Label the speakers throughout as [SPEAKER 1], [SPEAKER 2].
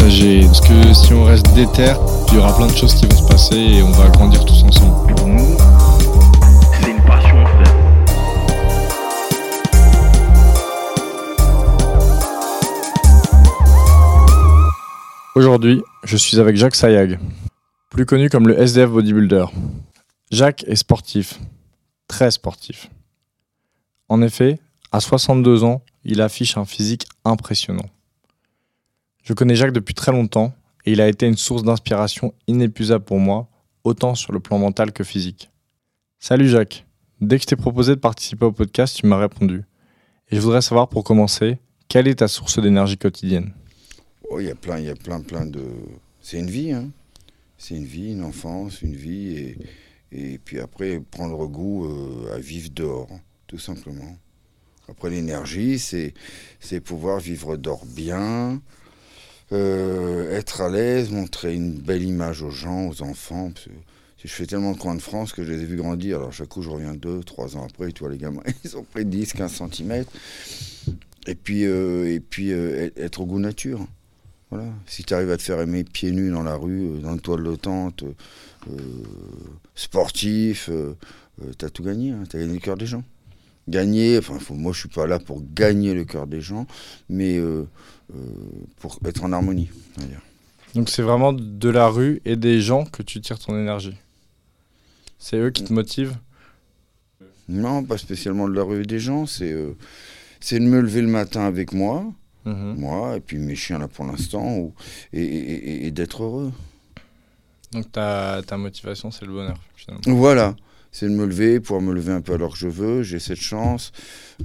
[SPEAKER 1] partager. Parce que si on reste déter, il y aura plein de choses qui vont se passer et on va grandir tous ensemble.
[SPEAKER 2] Pour nous, c'est une passion, frère.
[SPEAKER 1] Aujourd'hui, je suis avec Jacques Sayag, plus connu comme le SDF bodybuilder. Jacques est sportif, très sportif. En effet, à 62 ans, il affiche un physique impressionnant. Je connais Jacques depuis très longtemps et il a été une source d'inspiration inépuisable pour moi, autant sur le plan mental que physique. Salut Jacques, dès que je t'ai proposé de participer au podcast, tu m'as répondu. Et je voudrais savoir pour commencer, quelle est ta source d'énergie quotidienne?
[SPEAKER 3] Oh, il y a plein, il y a plein, plein de. C'est une vie, hein. C'est une vie, une enfance, une vie, et, et puis après prendre goût euh, à vivre dehors, tout simplement. Après l'énergie, c'est pouvoir vivre dehors bien, euh, être à l'aise, montrer une belle image aux gens, aux enfants. je fais tellement de coins de France que je les ai vus grandir. Alors chaque coup, je reviens deux, trois ans après, tu vois les gamins, ils ont pris 10, 15 cm. Et puis, euh, et puis euh, être au goût nature. Voilà. Si tu arrives à te faire aimer pieds nus dans la rue, dans le toit de euh, sportif, t'as tout gagné. Hein, t'as gagné le cœur des gens. Gagner, enfin, moi je suis pas là pour gagner le cœur des gens, mais pour être en harmonie. on va dire.
[SPEAKER 1] Donc c'est vraiment de la rue et des gens que tu tires ton énergie. C'est eux qui te motivent?
[SPEAKER 3] Non, pas spécialement de la rue des gens, c'est euh, de me lever le matin avec moi,
[SPEAKER 1] Mhm.
[SPEAKER 3] moi, et puis mes chiens là pour l'instant, et, et- et- et d'être heureux.
[SPEAKER 1] Donc ta, ta motivation, c'est le bonheur finalement.
[SPEAKER 3] Voilà, c'est de me lever, pouvoir me lever un peu alors que je veux, j'ai cette chance,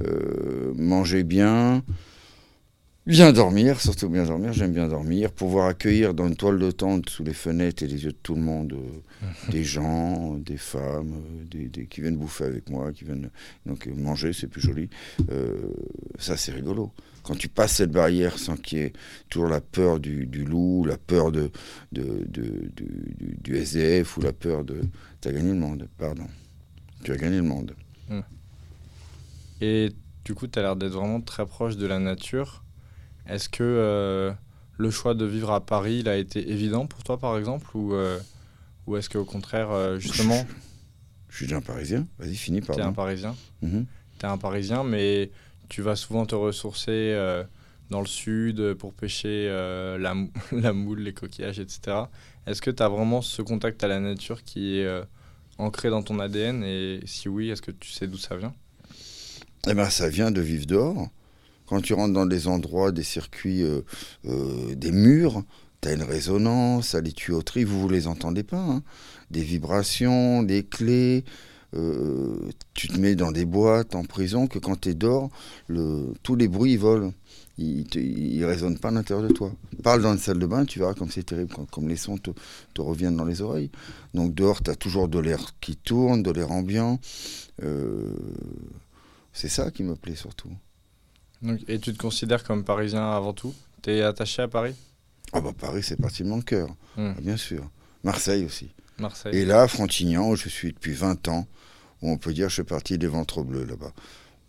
[SPEAKER 3] euh, manger bien, bien dormir, surtout bien dormir, j'aime bien dormir, pouvoir accueillir dans une toile de tente sous les fenêtres et les yeux de tout le monde euh, des gens, des femmes, euh, des, des- qui viennent bouffer avec moi, qui viennent donc euh, manger, c'est plus joli. Euh, ça c'est rigolo. Quand tu passes cette barrière sans qu'il y ait toujours la peur du, du loup, la peur de, de, de- du, du- du SDF ou la peur de... Tu as gagné le monde, pardon. Tu as gagné le monde.
[SPEAKER 1] Et du coup, tu as l'air d'être vraiment très proche de la nature. Est-ce que euh, le choix de vivre à Paris, il a été évident pour toi par exemple Ou, euh, ou est-ce qu'au contraire, euh, justement,
[SPEAKER 3] Je suis déjà un Parisien. Vas-y, finis
[SPEAKER 1] tu es un. Parisien
[SPEAKER 3] Mhm.
[SPEAKER 1] Tu es un Parisien, mais tu vas souvent te ressourcer dans le sud pour pêcher la, mou- la moule, les coquillages, etc. Est-ce que tu as vraiment ce contact à la nature qui est ancré dans ton ADN Et si oui, est-ce que tu sais d'où ça vient?
[SPEAKER 3] Eh ben, ça vient de vivre dehors. Quand tu rentres dans des endroits, des circuits, euh, euh, des murs, tu as une résonance, à les tuyauteries, vous vous les entendez pas. hein. Des vibrations, des clés. euh, tu te mets dans des boîtes en prison que quand tu es dehors, le, tous les bruits volent. Ils ne résonnent pas à l'intérieur de toi. Parle dans une salle de bain, tu verras comme c'est terrible, comme les sons te, reviennent dans les oreilles. Donc dehors, tu as toujours de l'air qui tourne, de l'air ambiant. C'est ça qui me plaît surtout.
[SPEAKER 1] Donc, Et tu te considères comme Parisien avant tout? Tu es attaché à Paris?
[SPEAKER 3] Ah bah Paris, c'est parti de mon cœur,
[SPEAKER 1] Hmm.
[SPEAKER 3] ah, bien sûr. Marseille aussi.
[SPEAKER 1] Marseille
[SPEAKER 3] Et là, Frontignan, où je suis depuis 20 ans, où on peut dire que je fais partie des ventres bleus là-bas.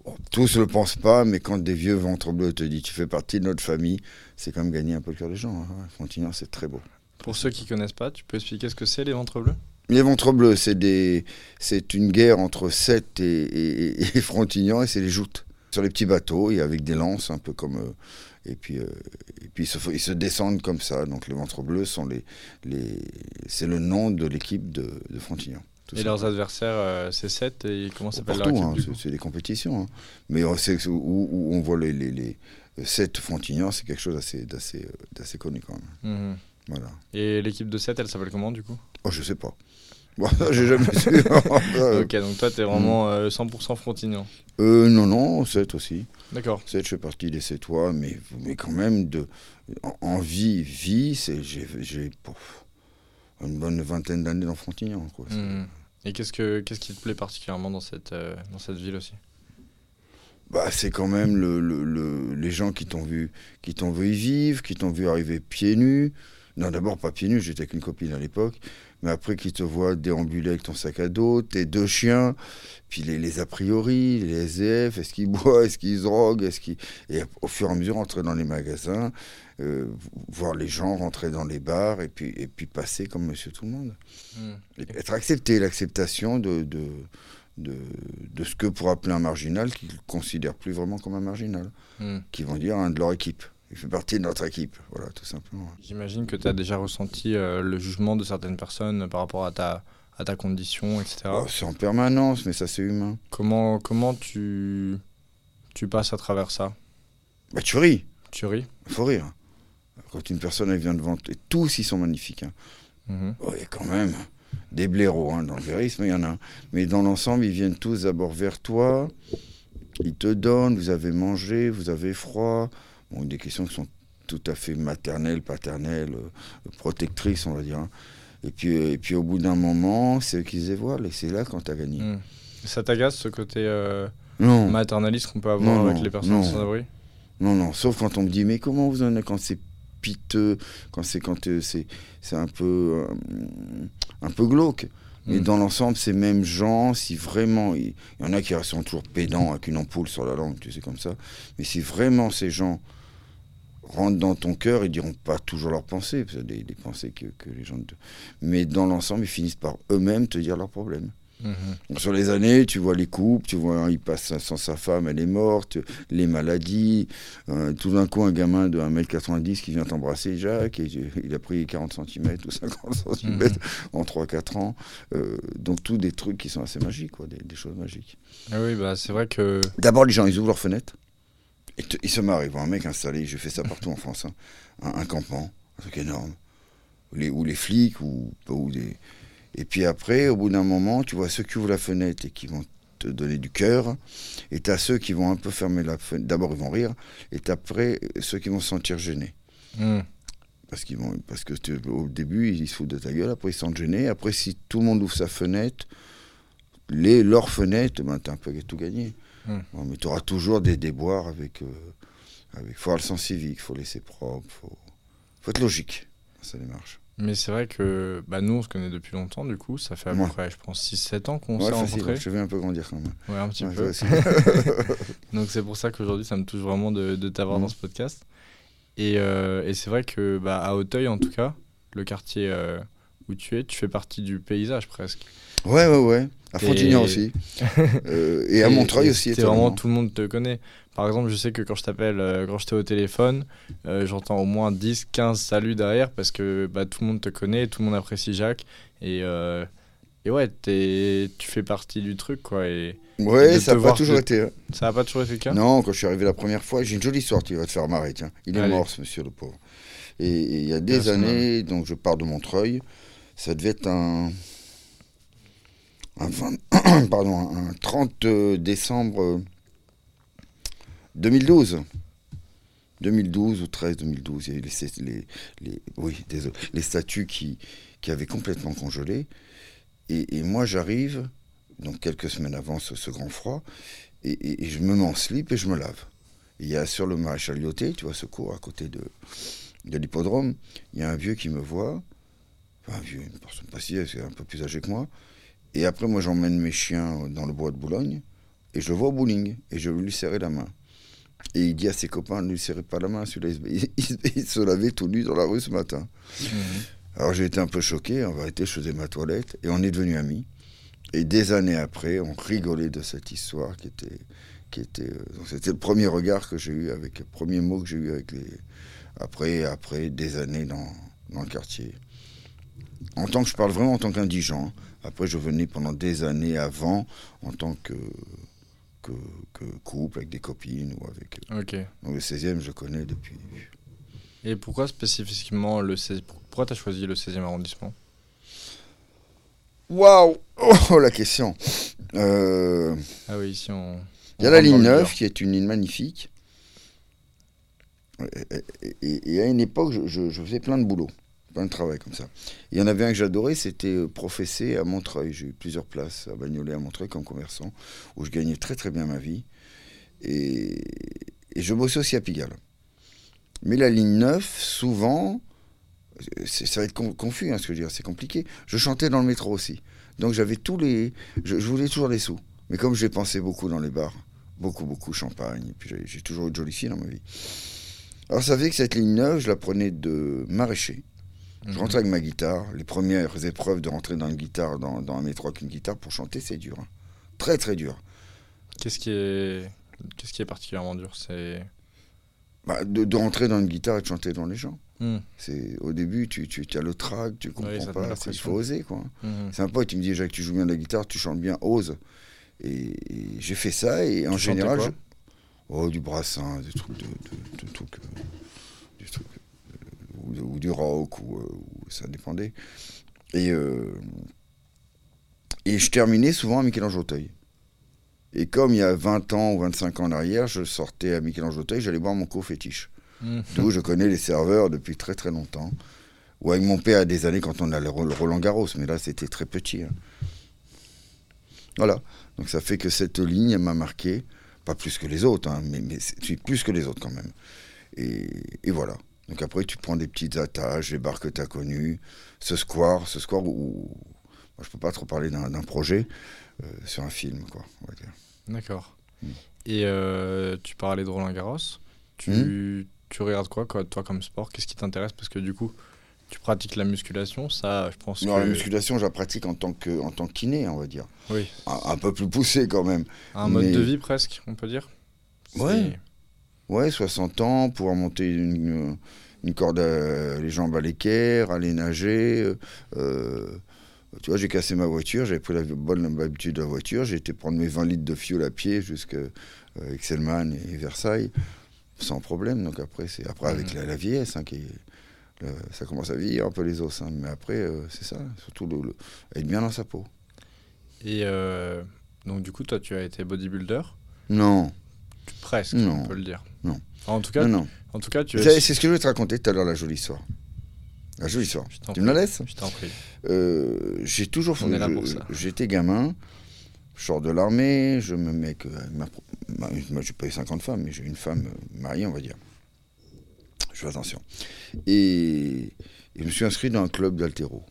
[SPEAKER 3] Bon, tous ne le pensent pas, mais quand des vieux ventres bleus te disent tu fais partie de notre famille, c'est comme gagner un peu le cœur des gens. hein. Frontignan, c'est très beau.
[SPEAKER 1] Pour ceux qui connaissent pas, tu peux expliquer ce que c'est les ventres bleus?
[SPEAKER 3] Les ventres bleus, c'est des, c'est une guerre entre Sète et, et- et Frontignan, et c'est les joutes. Sur les petits bateaux, et avec des lances, un peu comme. euh, et puis, euh, et puis ils, se, ils se descendent comme ça. Donc les ventres bleus sont les, les, c'est le nom de l'équipe de, de Frontignan.
[SPEAKER 1] Et
[SPEAKER 3] ça.
[SPEAKER 1] leurs adversaires, euh, c'est 7 et comment s'appelle leur
[SPEAKER 3] hein, c'est des compétitions. hein. Mais on sait que- où, où on voit les, les, les sept Frontignan, c'est quelque chose d'assez, euh, connu quand même.
[SPEAKER 1] Mhm.
[SPEAKER 3] Voilà.
[SPEAKER 1] Et l'équipe de 7, elle s'appelle comment du coup?
[SPEAKER 3] Oh, je sais pas. Bon, j'ai jamais su.
[SPEAKER 1] Ok, donc toi, t'es vraiment euh, 100% frontignan.
[SPEAKER 3] euh, non, non, 7 aussi.
[SPEAKER 1] D'accord.
[SPEAKER 3] 7, je fais partie des 7 toi, mais, mais quand même, de, en, en vie, vie, c'est, j'ai, j'ai une bonne vingtaine d'années dans Frontignan. Quoi.
[SPEAKER 1] Mhm. Et qu'est-ce, que, qu'est-ce qui te plaît particulièrement dans cette, euh, dans cette ville aussi?
[SPEAKER 3] Bah, c'est quand même le, le- le- les gens qui t'ont vu, qui t'ont vu y vivre, qui t'ont vu arriver pieds nus. Non, d'abord pas pieds nus, j'étais avec une copine à l'époque, mais après qui te voient déambuler avec ton sac à dos, tes deux chiens, puis les, les a priori, les SDF, est-ce qu'ils boivent, est-ce qu'ils droguent, est-ce qu'ils... Et au fur et à mesure, entrer dans les magasins, euh, voir les gens rentrer dans les bars, et puis, et puis passer comme monsieur tout le monde.
[SPEAKER 1] Mhm.
[SPEAKER 3] Et être accepté, l'acceptation de, de, de, de ce que pour appeler un marginal, qu'ils ne considèrent plus vraiment comme un marginal,
[SPEAKER 1] Mhm.
[SPEAKER 3] qui vont dire un de leur équipe. Il fait partie de notre équipe, voilà, tout simplement.
[SPEAKER 1] J'imagine que tu as déjà ressenti euh, le jugement de certaines personnes par rapport à ta, à ta condition, etc.
[SPEAKER 3] Oh, c'est en permanence, mais ça c'est humain.
[SPEAKER 1] Comment, comment tu, tu passes à travers ça?
[SPEAKER 3] Bah tu ris,
[SPEAKER 1] Tu ris?
[SPEAKER 3] Il faut rire. Quand une personne elle vient devant, et tous ils sont magnifiques. Hein.
[SPEAKER 1] Mhm.
[SPEAKER 3] Oh, il y a quand même des blaireaux hein, dans le vérisme, il y en a. Mais dans l'ensemble, ils viennent tous d'abord vers toi, ils te donnent, vous avez mangé, vous avez froid. Bon, des questions qui sont tout à fait maternelles, paternelles, euh, protectrices, on va dire. hein. Et puis, euh, et puis au bout d'un moment, c'est eux qui se dévoilent, et c'est là quand tu as gagné.
[SPEAKER 1] Mhm. Ça t'agace ce côté euh,
[SPEAKER 3] Non,
[SPEAKER 1] maternaliste qu'on peut avoir
[SPEAKER 3] Non,
[SPEAKER 1] avec
[SPEAKER 3] non,
[SPEAKER 1] les personnes sans abri?
[SPEAKER 3] Non, non, sauf quand on me dit, mais comment vous en êtes quand c'est piteux, quand c'est quand euh, c'est c'est un peu euh, un peu glauque. Mais
[SPEAKER 1] Mm.
[SPEAKER 3] dans l'ensemble, ces mêmes gens, si vraiment, il il y en a qui sont toujours pédants avec une ampoule sur la langue, tu sais, comme ça. Mais si vraiment ces gens rentrent dans ton cœur, ils diront pas toujours leurs pensées, parce que des, des pensées que, que les gens... te- Mais dans l'ensemble, ils finissent par eux-mêmes te dire leurs problèmes.
[SPEAKER 1] Mhm.
[SPEAKER 3] Donc, sur les années, tu vois les couples, tu vois, il passe sans sa femme, elle est morte, les maladies. euh, tout d'un coup, un gamin de 1m90 qui vient t'embrasser, Jacques, et il a pris 40 cm ou 50 cm
[SPEAKER 1] Mhm.
[SPEAKER 3] en 3-4 ans. Euh, donc, tous des trucs qui sont assez magiques, quoi, des, des choses magiques.
[SPEAKER 1] Ah oui, bah, c'est vrai que.
[SPEAKER 3] D'abord, les gens, ils ouvrent leurs fenêtres, et marrent. Ils voient un mec installé, j'ai fait ça partout en France, hein, un, un campement, un truc énorme. Ou les, ou les flics, ou, ou des. Et puis après, au bout d'un moment, tu vois ceux qui ouvrent la fenêtre et qui vont te donner du cœur, et tu as ceux qui vont un peu fermer la fenêtre. D'abord, ils vont rire, et t'as après ceux qui vont se sentir gênés.
[SPEAKER 1] Mhm.
[SPEAKER 3] Parce, qu'ils vont, parce que au début, ils se foutent de ta gueule, après ils se sentent gênés. Après, si tout le monde ouvre sa fenêtre, les, leur fenêtre, ben, tu as un peu tout gagné.
[SPEAKER 1] Hmm.
[SPEAKER 3] Bon, mais tu auras toujours des déboires avec. Il avec faut avoir le sens civique, faut laisser propre, faut, faut être logique dans sa démarche.
[SPEAKER 1] Mais c'est vrai que bah, nous, on se connaît depuis longtemps, du coup. Ça fait à
[SPEAKER 3] Ouais.
[SPEAKER 1] peu près, je pense, 6-7 ans qu'on s'est rencontrés.
[SPEAKER 3] je vais un peu grandir quand même.
[SPEAKER 1] Ouais, un petit
[SPEAKER 3] Ouais,
[SPEAKER 1] peu.
[SPEAKER 3] ça,
[SPEAKER 1] Donc c'est pour ça qu'aujourd'hui, ça me touche vraiment de, de t'avoir dans ce podcast. Et, euh, et c'est vrai que bah, à Auteuil, en tout cas, le quartier euh, où tu es, tu fais partie du paysage presque.
[SPEAKER 3] Ouais, ouais, ouais. À Frontignan aussi. Euh, et à Montreuil aussi.
[SPEAKER 1] C'est vraiment tout le monde te connaît. Par exemple, je sais que quand je t'appelle, euh, quand je t'ai au téléphone, euh, j'entends au moins 10, 15 saluts derrière parce que bah, tout le monde te connaît, tout le monde apprécie Jacques. Et, et ouais, t'es- tu fais partie du truc, quoi. Et
[SPEAKER 3] Ouais, ça n'a pas toujours été.
[SPEAKER 1] ça n'a pas toujours été le cas?
[SPEAKER 3] Non, quand je suis arrivé la première fois, j'ai une jolie histoire qui va te faire marrer, tiens. Il est
[SPEAKER 1] Allez.
[SPEAKER 3] mort, ce monsieur, le pauvre. Et, il y a des années, donc je pars de Montreuil, ça devait être un. Un, 20 pardon, un 30 décembre euh, 2012. 2012 ou 13 2012, il y a eu les, les, oui, désolé, les statues qui, qui avaient complètement congelé. Et, moi, j'arrive, donc quelques semaines avant ce, grand froid, et, je me mets en slip et je me lave. Il y a sur le maréchal Lyoté, tu vois, ce cours à côté de, de l'hippodrome, il y a un vieux qui me voit, enfin, un vieux, une personne pas si, c'est un peu plus âgé que moi. Et après, moi, j'emmène mes chiens dans le bois de Boulogne, et je le vois au bowling, et je lui serrer la main. Et il dit à ses copains, ne lui serrez pas la main, celui-là, il, se- il se- il se lavait tout nu dans la rue ce matin.
[SPEAKER 1] Mhm.
[SPEAKER 3] Alors j'ai été un peu choqué, en vérité, je faisais ma toilette, et on est devenus amis. Et des années après, on rigolait de cette histoire qui était. Qui était euh, c'était le premier regard que j'ai eu avec, le premier mot que j'ai eu avec les. Après, après des années dans, dans le quartier. En tant que je parle vraiment en tant qu'indigent. Après, je venais pendant des années avant en tant que, que, que couple avec des copines ou avec.
[SPEAKER 1] Ok.
[SPEAKER 3] Donc le 16e, je connais depuis.
[SPEAKER 1] Et pourquoi spécifiquement le 16... Pourquoi tu as choisi le 16e arrondissement?
[SPEAKER 3] Waouh Oh, la question. Euh,
[SPEAKER 1] Ah oui, ici on.
[SPEAKER 3] Il y a la ligne
[SPEAKER 1] le
[SPEAKER 3] 9
[SPEAKER 1] dur.
[SPEAKER 3] qui est une ligne magnifique. Et, et- et à une époque, je, je- je faisais plein de boulot, plein de travail comme ça. Il y en avait un que j'adorais, c'était euh, professé à Montreuil. J'ai eu plusieurs places à Bagnolet, à Montreuil comme commerçant, où je gagnais très très bien ma vie. Et, je bossais aussi à Pigalle. Mais la ligne 9, souvent, ça va être con- confus hein, ce que je veux dire, c'est compliqué. Je chantais dans le métro aussi. Donc j'avais tous les. Je, voulais toujours les sous. Mais comme j'ai pensé beaucoup dans les bars, beaucoup, beaucoup champagne, et puis j'ai toujours eu de jolies filles dans ma vie. Alors ça fait que cette ligne 9, je la prenais de maraîcher. Je rentrais avec ma guitare. Les premières épreuves de rentrer dans une guitare, dans, dans un métro avec une guitare pour chanter, c'est dur. hein. Très, très dur.
[SPEAKER 1] Qu'est-ce qui est. Qu'est-ce qui est particulièrement dur? C'est.
[SPEAKER 3] Bah, de, de rentrer dans une guitare et de chanter devant les gens.
[SPEAKER 1] Hmm.
[SPEAKER 3] C'est Au début, tu, as le trac, tu comprends
[SPEAKER 1] Oui,
[SPEAKER 3] pas. Il faut oser, quoi.
[SPEAKER 1] Mhm.
[SPEAKER 3] C'est un pote, il me dit Jacques, tu joues bien de la guitare, tu chantes bien, ose. Et, et j'ai fait ça, et en
[SPEAKER 1] Tu
[SPEAKER 3] général.
[SPEAKER 1] quoi?
[SPEAKER 3] je- Oh, du brassin, des trucs de. de, de trucs, euh, des trucs, ou, ou du rock, ou, euh, ou ça dépendait. Et, euh, et je terminais souvent à Michel-Ange-Auteuil. Et comme il y a 20 ans ou 25 ans en arrière, je sortais à Michel-Ange-Auteuil, j'allais boire mon co-fétiche.
[SPEAKER 1] Mhm.
[SPEAKER 3] D'où je connais les serveurs depuis très très longtemps. Ou avec mon père à des années quand on a le Ro- le Roland Garros, mais là c'était très petit. hein. Voilà. Donc ça fait que cette ligne m'a marqué, pas plus que les autres, hein, mais, plus que les autres quand même. Et, et voilà. Donc après tu prends des petites attaches, les bars que tu as connus, ce square, ce square où. Moi, je peux pas trop parler d'un projet euh, sur un film, quoi, on va dire.
[SPEAKER 1] D'accord.
[SPEAKER 3] Mm.
[SPEAKER 1] Et euh, tu parlais de Roland Garros. Tu,
[SPEAKER 3] Hmm.
[SPEAKER 1] tu regardes quoi, quoi, toi, comme sport? Qu'est-ce qui t'intéresse? Parce que du coup, tu pratiques la musculation. Ça, je pense
[SPEAKER 3] Non,
[SPEAKER 1] que.
[SPEAKER 3] la musculation, je la pratique en tant que, en tant que kiné, on va dire.
[SPEAKER 1] Oui.
[SPEAKER 3] Un, un peu plus poussé quand même.
[SPEAKER 1] Un mode de vie presque, on peut dire.
[SPEAKER 3] Ouais. Ouais, 60 ans, pouvoir monter une, une corde, à- les jambes à l'équerre, aller nager. euh, euh, tu vois, j'ai cassé ma voiture, j'avais pris la bonne habitude de la voiture, j'ai été prendre mes 20 litres de fuel à pied jusqu'à euh, Excelman et Versailles, sans problème. Donc après, c'est après avec
[SPEAKER 1] Mhm.
[SPEAKER 3] la, la vieillesse, hein, qui est- le- ça commence à vieillir un peu les os. hein, mais après, euh, c'est ça, surtout le, le- être bien dans sa peau.
[SPEAKER 1] Et donc, du coup, toi, tu as été bodybuilder?
[SPEAKER 3] Non,
[SPEAKER 1] Presque,
[SPEAKER 3] Non.
[SPEAKER 1] on peut le dire. En tout cas,
[SPEAKER 3] non, non.
[SPEAKER 1] en tout cas tu
[SPEAKER 3] C'est
[SPEAKER 1] es.
[SPEAKER 3] c'est ce que je vais te raconter tout à l'heure, la jolie histoire. La jolie histoire. Tu me la laisses
[SPEAKER 1] Je t'en prie.
[SPEAKER 3] Euh, j'ai toujours
[SPEAKER 1] ça.
[SPEAKER 3] J'étais gamin, je sors de l'armée, je me mets que avec ma, ma, moi, j'ai pas eu 50 femmes, mais j'ai une femme euh, mariée, on va dire. Je fais attention. Et, et je me suis inscrit dans un club d'altéro,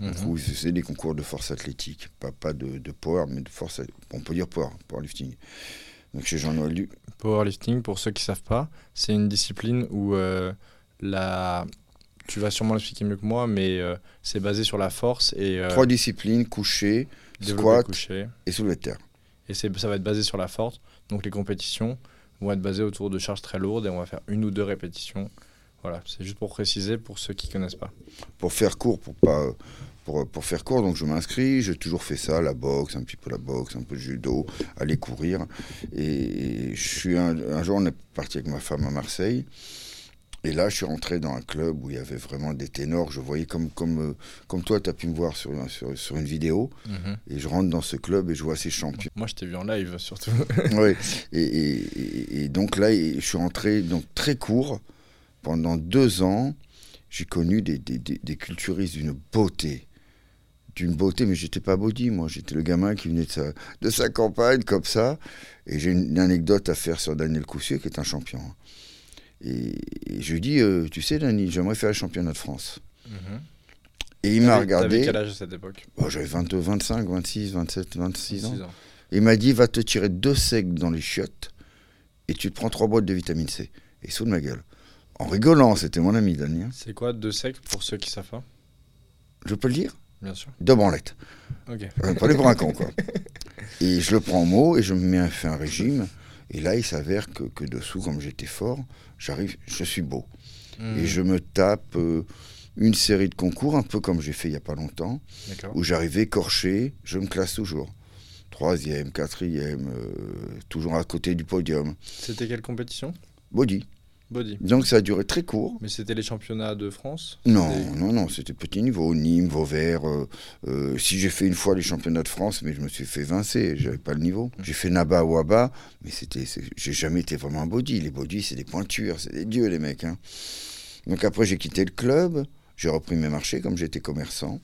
[SPEAKER 1] Mhm.
[SPEAKER 3] ils faisaient des concours de force athlétique, pas, pas de, de power, mais de force, on peut dire power, powerlifting. Donc chez Jean-Noël Du.
[SPEAKER 1] Powerlifting, pour ceux qui savent pas, c'est une discipline où euh, la... tu vas sûrement l'expliquer mieux que moi, mais euh, c'est basé sur la force et euh,
[SPEAKER 3] Trois disciplines,
[SPEAKER 1] développer
[SPEAKER 3] squat
[SPEAKER 1] couché.
[SPEAKER 3] et soulevé de terre.
[SPEAKER 1] Et ça va être basé sur la force. Donc les compétitions vont être basées autour de charges très lourdes et on va faire une ou deux répétitions. Voilà, c'est juste pour préciser pour ceux qui connaissent pas.
[SPEAKER 3] pour faire court, pour pas pour, pour faire court, donc je m'inscris, j'ai toujours fait ça, la boxe, un petit peu la boxe, un peu de judo, aller courir. Et je suis un, un jour, on est parti avec ma femme à Marseille. Et là, je suis rentré dans un club où il y avait vraiment des ténors. Je voyais comme, comme, euh, comme toi, tu as pu me voir sur, sur, sur une vidéo. Et je rentre dans ce club et je vois ces champions.
[SPEAKER 1] Moi, je t'ai vu en live surtout.
[SPEAKER 3] Oui. Et, et- et- et donc là, je suis rentré donc, très court. Pendant deux ans, j'ai connu des, des, des- des culturistes d'une beauté. D'une beauté, mais j'étais pas body, moi. J'étais le gamin qui venait de sa, de sa campagne, comme ça. Et j'ai une, une anecdote à faire sur Daniel Coussier, qui est un champion. Et, et je lui dis, euh, tu sais, Dani, j'aimerais faire le championnat de France. Et il m'a regardé.
[SPEAKER 1] Quel âge à cette époque?
[SPEAKER 3] Bon, J'avais 22, 25, 26, 27, 26 ans.
[SPEAKER 1] Ans.
[SPEAKER 3] Et il m'a dit va te tirer deux secs dans les chiottes et tu te prends trois boîtes de vitamine C. Et sous de ma gueule. En rigolant, c'était mon ami Daniel.
[SPEAKER 1] C'est quoi deux secs pour ceux qui savent pas?
[SPEAKER 3] Je peux le dire?
[SPEAKER 1] Bien sûr.
[SPEAKER 3] Deux branlettes.
[SPEAKER 1] Ok.
[SPEAKER 3] Euh, Pas les pour un con, quoi. Et je le prends en mot et je me mets à faire un régime. Et là, il s'avère que, que dessous, comme j'étais fort, j'arrive, je suis beau.
[SPEAKER 1] Hmm,
[SPEAKER 3] Et je me tape euh, une série de concours, un peu comme j'ai fait il n'y a pas longtemps, où j'arrivais écorché, je me classe toujours. Troisième, quatrième, euh, toujours à côté du podium.
[SPEAKER 1] C'était quelle compétition?
[SPEAKER 3] Body.
[SPEAKER 1] Body.
[SPEAKER 3] Donc ça a duré très court.
[SPEAKER 1] Mais c'était les championnats de France
[SPEAKER 3] Non, non, non, c'était petit niveau. Nîmes, Vauvert. euh, euh, si j'ai fait une fois les championnats de France, mais je me suis fait vincer, j'avais pas le niveau. J'ai fait Naba ou Aba, mais c'était, j'ai jamais été vraiment un body. Les body, c'est des pointures, c'est des dieux, les mecs. hein. Donc après, j'ai quitté le club, j'ai repris mes marchés comme j'étais commerçant.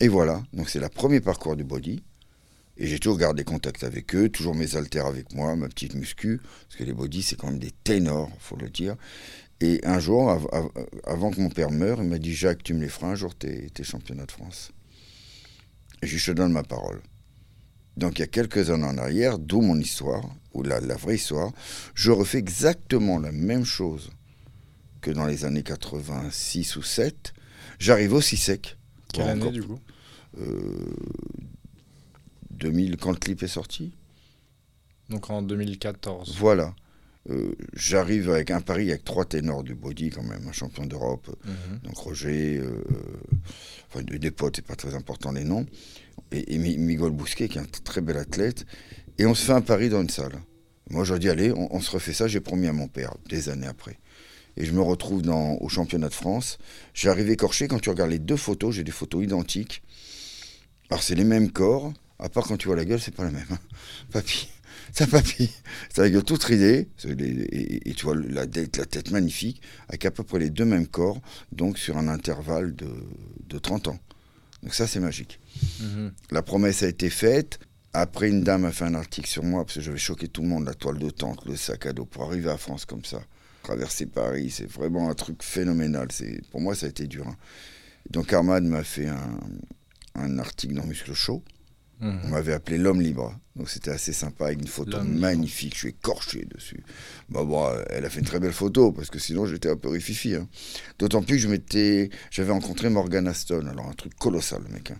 [SPEAKER 3] Et voilà, donc c'est le premier parcours du body. Et j'ai toujours gardé contact avec eux, toujours mes haltères avec moi, ma petite muscu, parce que les body, c'est quand même des ténors, faut le dire. Et un jour, av- av- avant que mon père meure, il m'a dit Jacques, tu me les feras un jour tes, tes championnats de France. Et je te donne ma parole. Donc il y a quelques années en arrière, d'où mon histoire, ou la, la vraie histoire, je refais exactement la même chose que dans les années 86 ou 7. J'arrive aussi sec.
[SPEAKER 1] Quelle année
[SPEAKER 3] encore
[SPEAKER 1] du coup?
[SPEAKER 3] 2000, quand le clip est sorti.
[SPEAKER 1] Donc en 2014.
[SPEAKER 3] Voilà. Euh, J'arrive avec un pari avec trois ténors du body quand même, un champion d'Europe,
[SPEAKER 1] Mhm.
[SPEAKER 3] donc Roger, euh, enfin des potes, c'est pas très important les noms, et, et Mi- Miguel Bousquet qui est un très bel athlète, et on se fait un pari dans une salle. Moi je dis allez, on, on se refait ça, j'ai promis à mon père, des années après. Et je me retrouve dans, au championnat de France. J'arrive écorché, quand tu regardes les deux photos, j'ai des photos identiques. Alors c'est les mêmes corps, à part quand tu vois la gueule, c'est pas la même. hein. Papy, ça papy, c'est la gueule toute ridée, et, et tu vois la tête, la tête magnifique, avec à peu près les deux mêmes corps, donc sur un intervalle de, de 30 ans. Donc ça c'est magique.
[SPEAKER 1] Mhm.
[SPEAKER 3] La promesse a été faite. Après, une dame a fait un article sur moi parce que j'avais choqué tout le monde, la toile de tente, le sac à dos, pour arriver à France comme ça. Traverser Paris, c'est vraiment un truc phénoménal. C'est Pour moi, ça a été dur. hein. Donc Armad m'a fait un, un article dans Muscle Show.
[SPEAKER 1] Mhm.
[SPEAKER 3] On m'avait appelé l'homme libre. Donc c'était assez sympa avec une photo magnifique. Je suis écorché dessus. Bah, bon, elle a fait une très belle photo parce que sinon j'étais un peu rififi. hein. D'autant plus que je m'étais, j'avais rencontré Morgan Aston. Alors un truc colossal, le mec. hein.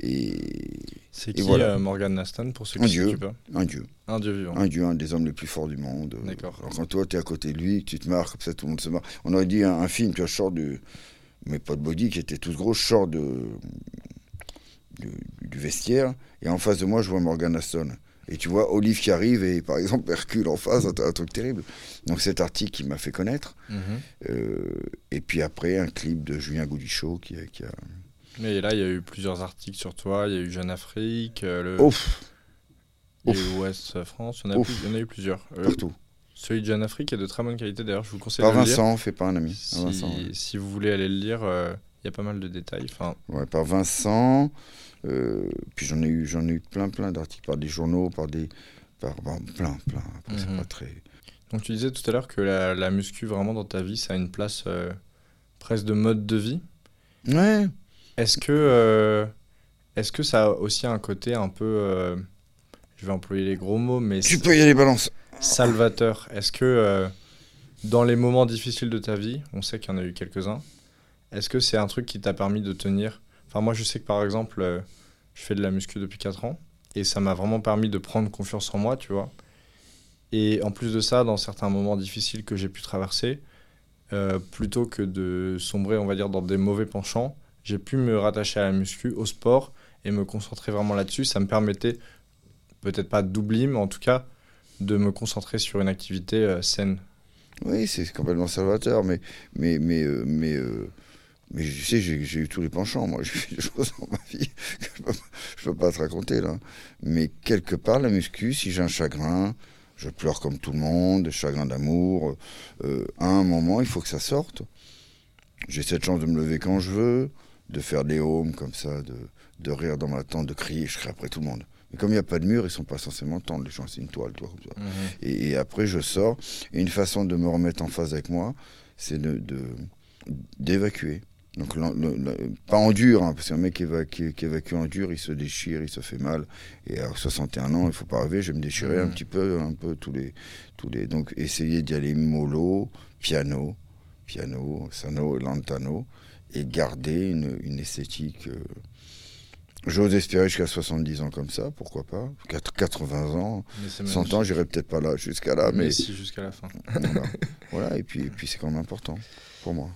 [SPEAKER 3] Et
[SPEAKER 1] C'est qui
[SPEAKER 3] voilà.
[SPEAKER 1] euh, Morgan Aston pour ceux
[SPEAKER 3] Un
[SPEAKER 1] qui
[SPEAKER 3] dieu.
[SPEAKER 1] ne situent pas
[SPEAKER 3] un dieu.
[SPEAKER 1] Un dieu vivant.
[SPEAKER 3] Un dieu, un des hommes les plus forts du monde.
[SPEAKER 1] D'accord.
[SPEAKER 3] Alors quand toi, tu es à côté de lui, tu te marres, comme ça, tout le monde se marre. On aurait dit un, un film, tu vois, je sors du. Mes potes body qui étaient tous gros, sors de, du, du vestiaire, et en face de moi, je vois Morgan Aston. Et tu vois Olive qui arrive, et par exemple Hercule en face, un, un truc terrible. Donc cet article qui m'a fait connaître.
[SPEAKER 1] Mhm.
[SPEAKER 3] Euh, et puis après, un clip de Julien Goudichaud qui, a- qui a.
[SPEAKER 1] Mais là, il y a eu plusieurs articles sur toi. Il y a eu Jeune Afrique, euh, le
[SPEAKER 3] Ouf,
[SPEAKER 1] il y a eu Ouest France. Il y en a,
[SPEAKER 3] Ouf.
[SPEAKER 1] plus- il y en a eu plusieurs. Euh,
[SPEAKER 3] partout.
[SPEAKER 1] celui de Jeune Afrique est de très bonne qualité d'ailleurs. Je vous conseille
[SPEAKER 3] Par
[SPEAKER 1] de le lire.
[SPEAKER 3] Vincent, fais pas un ami.
[SPEAKER 1] Si,
[SPEAKER 3] Vincent, ouais.
[SPEAKER 1] si vous voulez aller le lire, euh, il y a pas mal de détails. Enfin,
[SPEAKER 3] Ouais, par Vincent. Euh, puis j'en ai eu, j'en ai eu plein, plein d'articles par des journaux, par des, par bon, plein, plein. Après, c'est
[SPEAKER 1] Mhm.
[SPEAKER 3] pas très.
[SPEAKER 1] donc tu disais tout à l'heure que la, la muscu vraiment dans ta vie, ça a une place euh, presque de mode de vie.
[SPEAKER 3] Ouais.
[SPEAKER 1] Est-ce que, euh, est-ce que ça a aussi un côté un peu, je vais employer les gros mots, mais
[SPEAKER 3] Tu peux y aller, balance.
[SPEAKER 1] salvateur? Est-ce que dans les moments difficiles de ta vie, on sait qu'il y en a eu quelques-uns, est-ce que c'est un truc qui t'a permis de tenir Enfin, moi, je sais que par exemple, euh, je fais de la muscu depuis 4 ans et ça m'a vraiment permis de prendre confiance en moi, tu vois. Et en plus de ça, dans certains moments difficiles que j'ai pu traverser, euh, plutôt que de sombrer, on va dire, dans des mauvais penchants, j'ai pu me rattacher à la muscu, au sport et me concentrer vraiment là-dessus. Ça me permettait, peut-être pas d'oublier, mais en tout cas, de me concentrer sur une activité euh, saine.
[SPEAKER 3] Oui, c'est complètement salvateur, mais, mais, mais, mais je sais, j'ai eu tous les penchants. Moi, j'ai fait des choses dans ma vie que je peux, je peux pas te raconter là. Mais quelque part, la muscu, si j'ai un chagrin, je pleure comme tout le monde, chagrin d'amour. euh, à un moment, il faut que ça sorte. J'ai cette chance de me lever quand je veux, de faire des homes comme ça, de, de rire dans ma tente, de crier, je crie après tout le monde. Mais comme il n'y a pas de mur, ils sont pas censés m'entendre, les gens, c'est une toile, toi, comme ça. Et, et après, je sors. Et une façon de me remettre en phase avec moi, c'est de- d'évacuer. Donc, le- le- pas en dur, hein, parce qu'un mec qui évacue, qui évacue en dur, il se déchire, il se fait mal. Et à 61 ans, il faut pas rêver, je vais me déchirer un
[SPEAKER 1] Mhm.
[SPEAKER 3] petit peu, un peu tous les, tous les. Donc, essayer d'y aller mollo, piano, piano, sano, lentano, et garder une, une esthétique. euh, J'ose espérer jusqu'à 70 ans comme ça, pourquoi pas. Quatre- 80 ans,
[SPEAKER 1] Mais c'est
[SPEAKER 3] 100 ans, j'irai peut-être pas là, jusqu'à là,
[SPEAKER 1] mais
[SPEAKER 3] mais
[SPEAKER 1] si jusqu'à la fin.
[SPEAKER 3] voilà. Voilà, et puis, et puis c'est quand même important pour moi.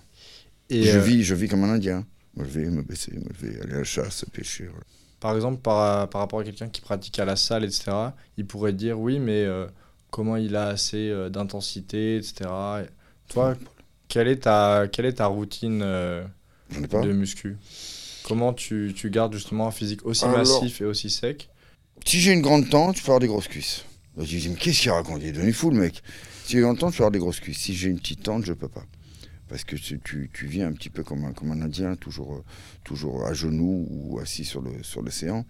[SPEAKER 1] Et
[SPEAKER 3] je,
[SPEAKER 1] euh,
[SPEAKER 3] vis, je vis comme un Indien. Me lever, me baisser, me lever, aller à la chasse, pêcher. voilà.
[SPEAKER 1] par exemple, par, par rapport à quelqu'un qui pratique à la salle, etc., il pourrait dire oui, mais euh, comment il a assez euh, d'intensité, etc. Toi, quelle est ta, quelle est ta routine euh, de muscu? Comment tu, tu gardes justement un physique aussi
[SPEAKER 3] Alors-
[SPEAKER 1] massif et aussi sec?
[SPEAKER 3] Si j'ai une grande tente, je peux avoir des grosses cuisses. Je dis, mais qu'est-ce qu'il raconte? Il est devenu fou, le mec. Si j'ai une grande tente, je peux avoir des grosses cuisses. Si j'ai une petite tente, je peux pas. Parce que tu, tu, viens un petit peu comme un, comme un Indien, toujours, toujours à genoux ou assis sur le sur l'océan,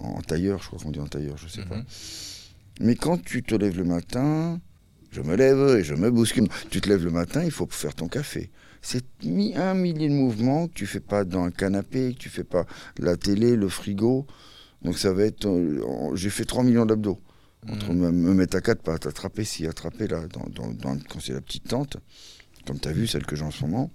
[SPEAKER 3] en, en tailleur, je crois qu'on dit en tailleur, je sais pas.
[SPEAKER 1] Mhm.
[SPEAKER 3] Mais quand tu te lèves le matin, je me lève et je me bouscule. Tu te lèves le matin, il faut faire ton café. C'est un millier de mouvements que tu fais pas dans un canapé, que tu fais pas la télé, le frigo. Donc ça va être. euh, J'ai fait 3 millions d'abdos. Entre
[SPEAKER 1] Mhm.
[SPEAKER 3] me, me mettre à quatre pattes, attraper ci, attraper là, dans, dans- dans- quand c'est la petite tente, comme tu as vu, celle que j'ai en ce moment.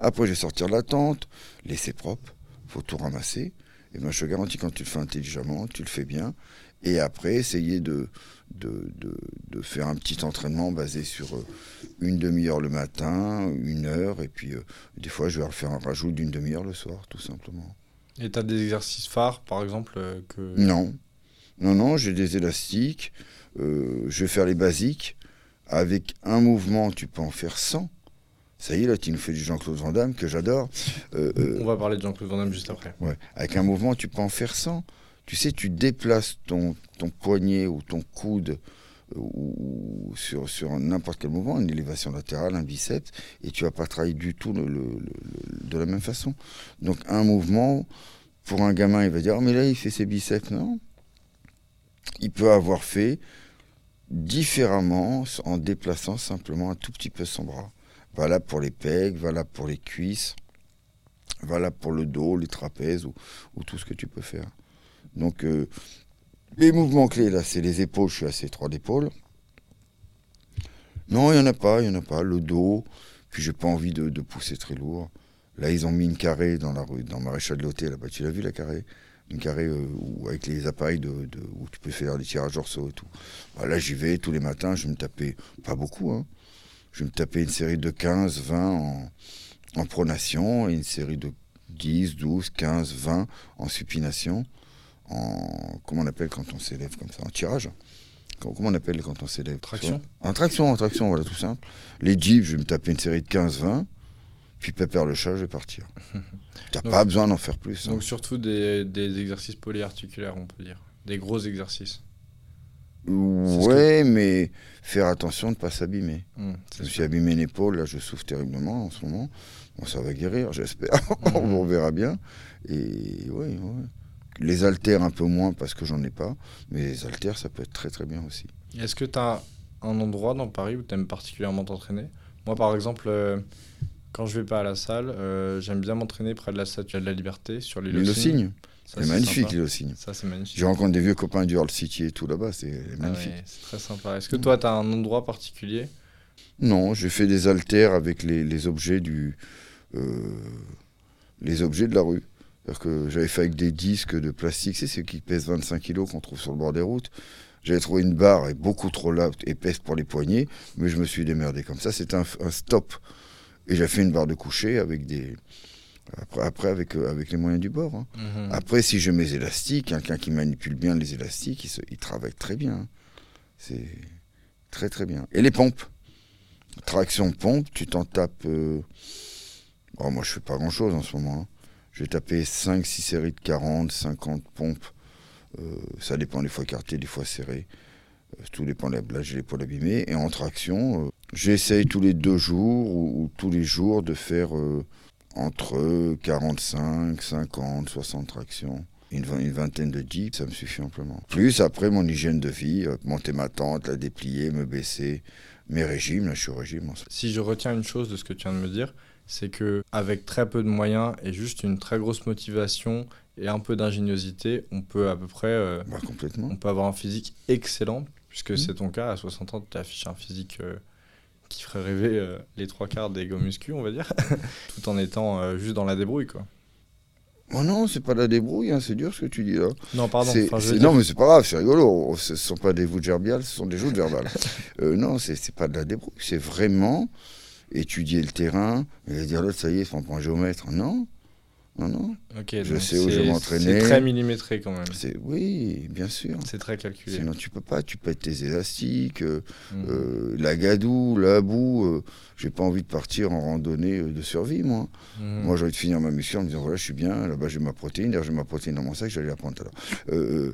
[SPEAKER 3] Après, je vais sortir de la tente, laisser propre, faut tout ramasser. Et ben, je te garantis, quand tu le fais intelligemment, tu le fais bien. Et après, essayer de, de, de, de faire un petit entraînement basé sur euh, une demi-heure le matin, une heure, et puis euh, des fois, je vais refaire un rajout d'une demi-heure le soir, tout simplement.
[SPEAKER 1] Et tu as des exercices phares, par exemple, euh, que...
[SPEAKER 3] Non. Non, non, j'ai des élastiques. euh, je vais faire les basiques. Avec un mouvement, tu peux en faire 100. Ça y est, là, tu nous fais du Jean-Claude Van Damme, que j'adore. Euh, euh,
[SPEAKER 1] On va parler de Jean-Claude Van Damme juste après.
[SPEAKER 3] ouais. Avec un mouvement, tu peux en faire 100. Tu sais, tu déplaces ton, ton poignet ou ton coude euh, ou, sur, sur n'importe quel mouvement, une élévation latérale, un biceps, et tu vas pas travailler du tout le- le- le- le- de la même façon. Donc un mouvement, pour un gamin, il va dire, oh, mais là, il fait ses biceps. Non? Il peut avoir fait différemment en déplaçant simplement un tout petit peu son bras. Voilà pour les pecs, voilà pour les cuisses, voilà pour le dos, les trapèzes ou, ou tout ce que tu peux faire. Donc, euh, les mouvements clés, là, c'est les épaules, je suis assez étroit d'épaule. Non, il n'y en a pas, il n'y en a pas. Le dos, puis j'ai pas envie de, de pousser très lourd. Là, ils ont mis une carré dans la rue, dans Maréchal de l'Hôtel, là-bas. Tu l'as vu, la carré Une carré euh, où- avec les appareils de, de- où tu peux faire des tirages dorsaux et tout. Bah, là, j'y vais tous les matins, je vais me taper, pas beaucoup, hein. Je vais me taper une série de 15, 20 en, en pronation et une série de 10, 12, 15, 20 en supination. En, comment on appelle quand on s'élève comme ça En tirage Comment on appelle quand on s'élève
[SPEAKER 1] Traction
[SPEAKER 3] En traction, en traction, voilà, tout simple. Les dips, je vais me taper une série de 15, 20. Puis pépère le chat, je vais partir. T'as pas besoin d'en faire plus. hein.
[SPEAKER 1] Donc surtout des, des exercices polyarticulaires, on peut dire. Des gros exercices.
[SPEAKER 3] Ouais, mais faire attention de ne pas s'abîmer.
[SPEAKER 1] Hmm,
[SPEAKER 3] Je me suis abîmé une épaule, là je souffre terriblement en ce moment. Bon, ça va guérir, j'espère.
[SPEAKER 1] Mhm.
[SPEAKER 3] On verra bien. Et oui, ouais. Les haltères un peu moins parce que j'en ai pas, mais les haltères ça peut être très très bien aussi.
[SPEAKER 1] Est-ce que tu as un endroit dans Paris où tu aimes particulièrement t'entraîner? Moi, par exemple, euh, quand je vais pas à la salle, euh, j'aime bien m'entraîner près de la statue de la Liberté, sur l'île aux
[SPEAKER 3] au
[SPEAKER 1] Cygnes.
[SPEAKER 3] c'est
[SPEAKER 1] c'est
[SPEAKER 3] magnifique l'île au cygne.
[SPEAKER 1] Ça, c'est magnifique.
[SPEAKER 3] Je rencontre des vieux copains du Hall City et tout là-bas, c'est
[SPEAKER 1] Ah
[SPEAKER 3] magnifique.
[SPEAKER 1] ouais, c'est très sympa. Est-ce que toi, tu as un endroit particulier?
[SPEAKER 3] Non, j'ai fait des haltères avec les, les objets du, euh, les objets de la rue. C'est-à-dire que j'avais fait avec des disques de plastique, c'est ceux qui pèsent 25 kilos qu'on trouve sur le bord des routes. J'avais trouvé une barre et beaucoup trop épaisse pour les poignets, mais je me suis démerdé comme ça. Un, un stop. Et j'ai fait une barre de coucher avec des. Après, après avec, euh, avec les moyens du bord. hein.
[SPEAKER 1] Mhm.
[SPEAKER 3] Après, si j'ai mes élastiques, quelqu'un qui manipule bien les élastiques, il, se- il travaille très bien. C'est très très bien. Et les pompes. Traction pompe, tu t'en tapes. euh, oh, moi, je fais pas grand chose en ce moment. hein. Je vais taper 5-6 séries de 40, 50 pompes. Euh, ça dépend des fois écartées, des fois serrées. Euh, tout dépend de la là, j'ai l'épaule abîmée. Et en traction, j'essaye tous les deux jours ou, ou tous les jours de faire euh, entre 45, 50, 60 tractions. Une, vingt- une vingtaine de dips, ça me suffit amplement. Plus après mon hygiène de vie, monter ma tente, la déplier, me baisser, mes régimes, là je suis au régime. en ce-
[SPEAKER 1] Si je retiens une chose de ce que tu viens de me dire, c'est que avec très peu de moyens et juste une très grosse motivation et un peu d'ingéniosité, on peut à peu près euh,
[SPEAKER 3] Bah, complètement.
[SPEAKER 1] on peut avoir un physique excellent, puisque
[SPEAKER 3] Mhm.
[SPEAKER 1] c'est ton cas, à 60 ans, tu affiches un physique euh, qui ferait rêver euh, les trois quarts des go muscu, on va dire, tout en étant euh, juste dans la débrouille, quoi.
[SPEAKER 3] Oh non, c'est pas de la débrouille, hein, c'est dur ce que tu dis là.
[SPEAKER 1] Non, pardon.
[SPEAKER 3] C'est-
[SPEAKER 1] enfin, dire-
[SPEAKER 3] non, mais c'est pas grave, c'est rigolo. Ce sont pas des voûtes gerbiales, ce sont des joutes verbales. Euh, non, c'est pas de la débrouille, c'est vraiment étudier le terrain. Et dire l'autre, ça y est, c'est un point géomètre. Non, Non, non.
[SPEAKER 1] Ok,
[SPEAKER 3] Je sais où je vais
[SPEAKER 1] c'est-
[SPEAKER 3] m'entraîner.
[SPEAKER 1] C'est très millimétré quand même.
[SPEAKER 3] Oui, bien sûr.
[SPEAKER 1] C'est très calculé.
[SPEAKER 3] Sinon tu peux pas, tu pètes tes élastiques, euh,
[SPEAKER 1] Mhm.
[SPEAKER 3] euh, la gadoue, la boue. euh, j'ai pas envie de partir en randonnée euh, de survie, moi.
[SPEAKER 1] Mhm.
[SPEAKER 3] Moi, j'ai envie de finir ma mission en me disant voilà, je suis bien, là-bas j'ai ma protéine, d'ailleurs j'ai ma protéine dans mon sac, j'allais la prendre tout à l'heure. Euh,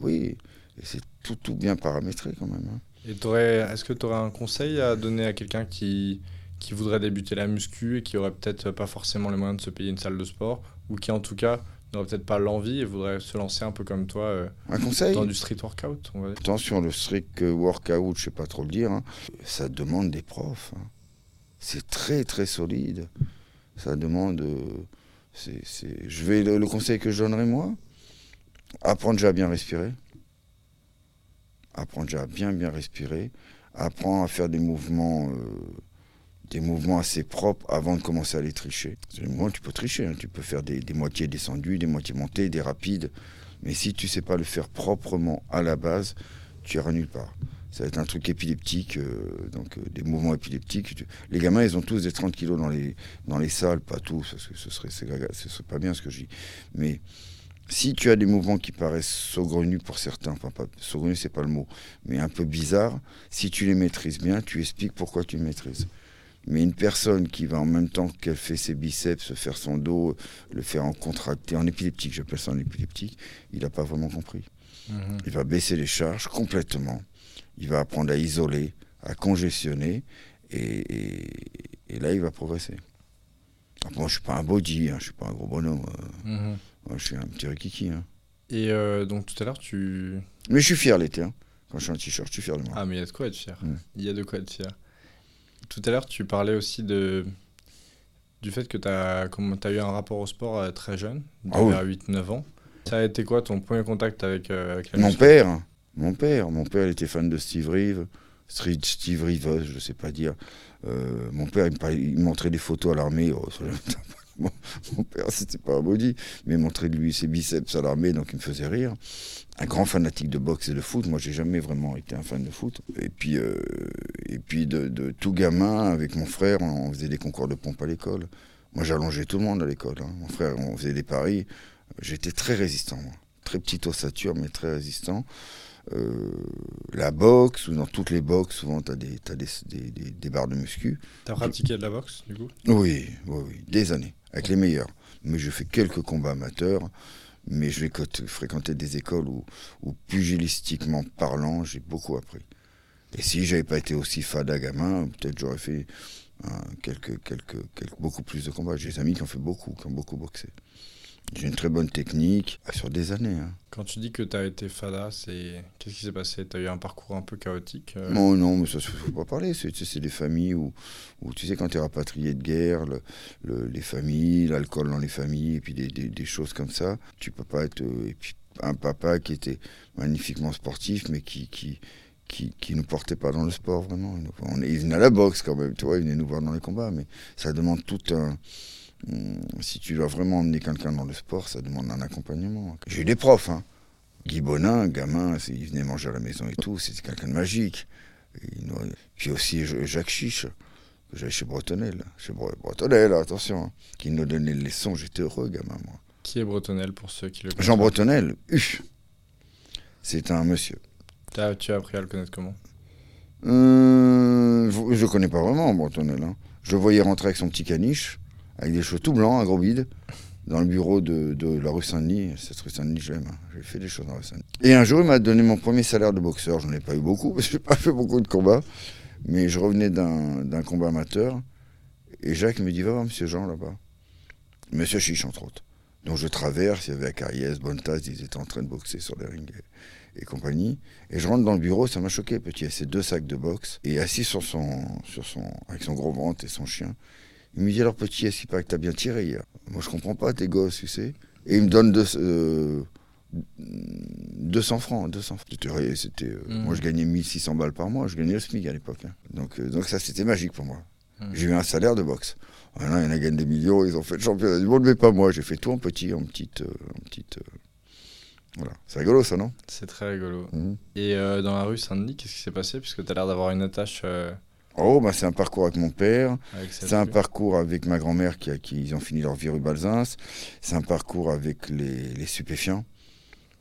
[SPEAKER 3] oui, c'est tout, tout bien paramétré quand même. hein.
[SPEAKER 1] Et est-ce que tu aurais un conseil à donner à quelqu'un qui, qui voudrait débuter la muscu et qui aurait peut-être pas forcément les moyens de se payer une salle de sport ou qui en tout cas n'aurait peut-être pas l'envie et voudrait se lancer un peu comme toi euh,
[SPEAKER 3] Un conseil
[SPEAKER 1] dans du street workout on va dire.
[SPEAKER 3] Attention, le strict workout, je sais pas trop le dire, hein, ça demande des profs. hein. C'est très très solide. Ça demande. euh, c'est, c'est- Je vais le, le conseil que je donnerais moi, apprendre déjà à bien respirer. Apprendre déjà à bien bien respirer. Apprendre à faire des mouvements, euh, des mouvements assez propres avant de commencer à les tricher. C'est des mouvements, tu peux tricher, hein. tu peux faire des, moitiés descendues, des moitiés montées, des rapides. Mais si tu sais pas le faire proprement à la base, tu iras nulle part. Ça va être un truc épileptique, euh, donc euh, des mouvements épileptiques. Les gamins, ils ont tous des 30 kilos dans les, dans les salles, pas tous, parce que ce serait, serait pas bien ce que je dis. Mais si tu as des mouvements qui paraissent saugrenus pour certains, enfin pas saugrenus, c'est pas le mot, mais un peu bizarres, si tu les maîtrises bien, tu expliques pourquoi tu les maîtrises. Mais une personne qui va en même temps qu'elle fait ses biceps, faire son dos, le faire en contracté, en épileptique, j'appelle ça en épileptique, il n'a pas vraiment compris.
[SPEAKER 1] Mhm.
[SPEAKER 3] Il va baisser les charges complètement. Il va apprendre à isoler, à congestionner, et, et- et là, il va progresser. Après, moi, je suis pas un body, hein, je suis pas un gros bonhomme. euh,
[SPEAKER 1] Mhm.
[SPEAKER 3] moi, je suis un petit rikiki. hein.
[SPEAKER 1] Et euh, donc tout à l'heure tu...
[SPEAKER 3] Mais je suis fier l'été. hein. Quand je suis en t-shirt, je suis fier de moi.
[SPEAKER 1] Ah mais il y a de quoi être fier.
[SPEAKER 3] Mm.
[SPEAKER 1] Il y a de quoi être fier. Tout à l'heure tu parlais aussi de... du fait que tu as, eu un rapport au sport euh, très jeune,
[SPEAKER 3] Ah oui.
[SPEAKER 1] vers 8-9 ans. Ça a été quoi ton premier contact avec, euh, avec la
[SPEAKER 3] Mon père, mon père, mon père, il était fan de Steve Reeve, Street Steve Reeve, je sais pas dire. Euh, mon père, il me, montrait des photos à l'armée. oh, mon, mon père, c'était pas un body, mais il montrait de lui ses biceps à l'armée, donc il me faisait rire. Un grand fanatique de boxe et de foot. Moi, j'ai jamais vraiment été un fan de foot. Et puis, euh, et puis de, de tout gamin, avec mon frère, on faisait des concours de pompe à l'école. Moi, j'allongeais tout le monde à l'école. hein. Mon frère, on faisait des paris. J'étais très résistant, moi. Très petite ossature, mais très résistant. Euh, la boxe, ou dans toutes les boxes, souvent, tu as, des, des, des, barres de muscu.
[SPEAKER 1] T'as pratiqué de la boxe du coup?
[SPEAKER 3] Oui, oui, oui, des années, avec les meilleurs. Mais je fais quelques combats amateurs, mais je vais fréquenter des écoles où, pugilistiquement parlant, j'ai beaucoup appris. Et si j'avais pas été aussi fada gamin, peut-être j'aurais fait hein, beaucoup plus de combats. J'ai des amis qui ont fait beaucoup, qui ont beaucoup boxé. J'ai une très bonne technique, ah, sur des années. hein.
[SPEAKER 1] Quand tu dis que tu as été fada, c'est qu'est-ce qui s'est passé? Tu as eu un parcours un peu chaotique euh,
[SPEAKER 3] Non, non, mais ça, il faut pas parler. C'est, des familles où, où, tu sais, quand tu es rapatrié de guerre, le- le- les familles, l'alcool dans les familles, et puis des, des- des choses comme ça, tu peux pas être. euh, et puis un papa qui était magnifiquement sportif, mais qui. qui qui, qui nous portait pas dans le sport vraiment. On, il venait à la boxe quand même, tu vois, il venait nous voir dans les combats, mais ça demande tout un. Hum, Si tu dois vraiment emmener quelqu'un dans le sport, ça demande un accompagnement. J'ai eu des profs, hein. Guy Bonin, gamin, il venait manger à la maison et tout, c'était quelqu'un de magique. Il Puis aussi Jacques Chiche, que j'avais chez Bretonnel, chez Bre- Bretonnel, attention, hein, qui nous donnait les leçons, j'étais heureux, gamin, moi.
[SPEAKER 1] Qui est Bretonnel pour ceux qui le connaissent
[SPEAKER 3] Jean Bretonnel, c'est un monsieur.
[SPEAKER 1] T'as- Tu as appris à le connaître comment?
[SPEAKER 3] Euh, je je connais pas vraiment Bretonnel. hein. Je le voyais rentrer avec son petit caniche, avec des cheveux tout blancs, un gros bide, dans le bureau de, la rue Saint-Denis. Cette rue Saint-Denis, j'aime. hein. J'ai fait des choses dans la rue Saint-Denis. Et un jour, il m'a donné mon premier salaire de boxeur. J'en ai pas eu beaucoup, parce que j'ai pas fait beaucoup de combats. Mais je revenais d'un combat amateur. Et Jacques me dit Va voir Monsieur Jean là-bas. Monsieur Chiche, entre autres. Donc je traverse, il y avait Acariès, Bontas, ils étaient en train de boxer sur les rings et, compagnie. Et je rentre dans le bureau, ça m'a choqué, petit. Il a ses deux sacs de boxe. Et assis sur son, sur son, avec son gros ventre et son chien, il me dit Alors, petit, est-ce qu'il paraît que t'as bien tiré hier? Moi, je comprends pas, tes gosses, tu sais. Et il me donne deux, euh, 200 francs. 200 francs. C'était, euh,
[SPEAKER 1] Mhm.
[SPEAKER 3] Moi, je gagnais 1600 balles par mois. Je gagnais le SMIC à l'époque. hein. Donc, euh, donc, ça, c'était magique pour moi.
[SPEAKER 1] Mhm.
[SPEAKER 3] J'ai eu un salaire de boxe. Il y en a gagné des millions, ils ont fait le championnat du monde, mais pas moi. J'ai fait tout en petit, en petite. euh, en petite euh, Voilà. C'est rigolo, ça, non?
[SPEAKER 1] C'est très rigolo.
[SPEAKER 3] Mhm.
[SPEAKER 1] Et euh, dans la rue Saint-Denis, qu'est-ce qui s'est passé? Puisque tu as l'air d'avoir une attache.
[SPEAKER 3] Oh, bah, c'est un parcours avec mon père.
[SPEAKER 1] cette
[SPEAKER 3] C'est un parcours avec ma grand-mère qui, a- qui ils ont fini leur vie rue Balzins. C'est un parcours avec les, les stupéfiants.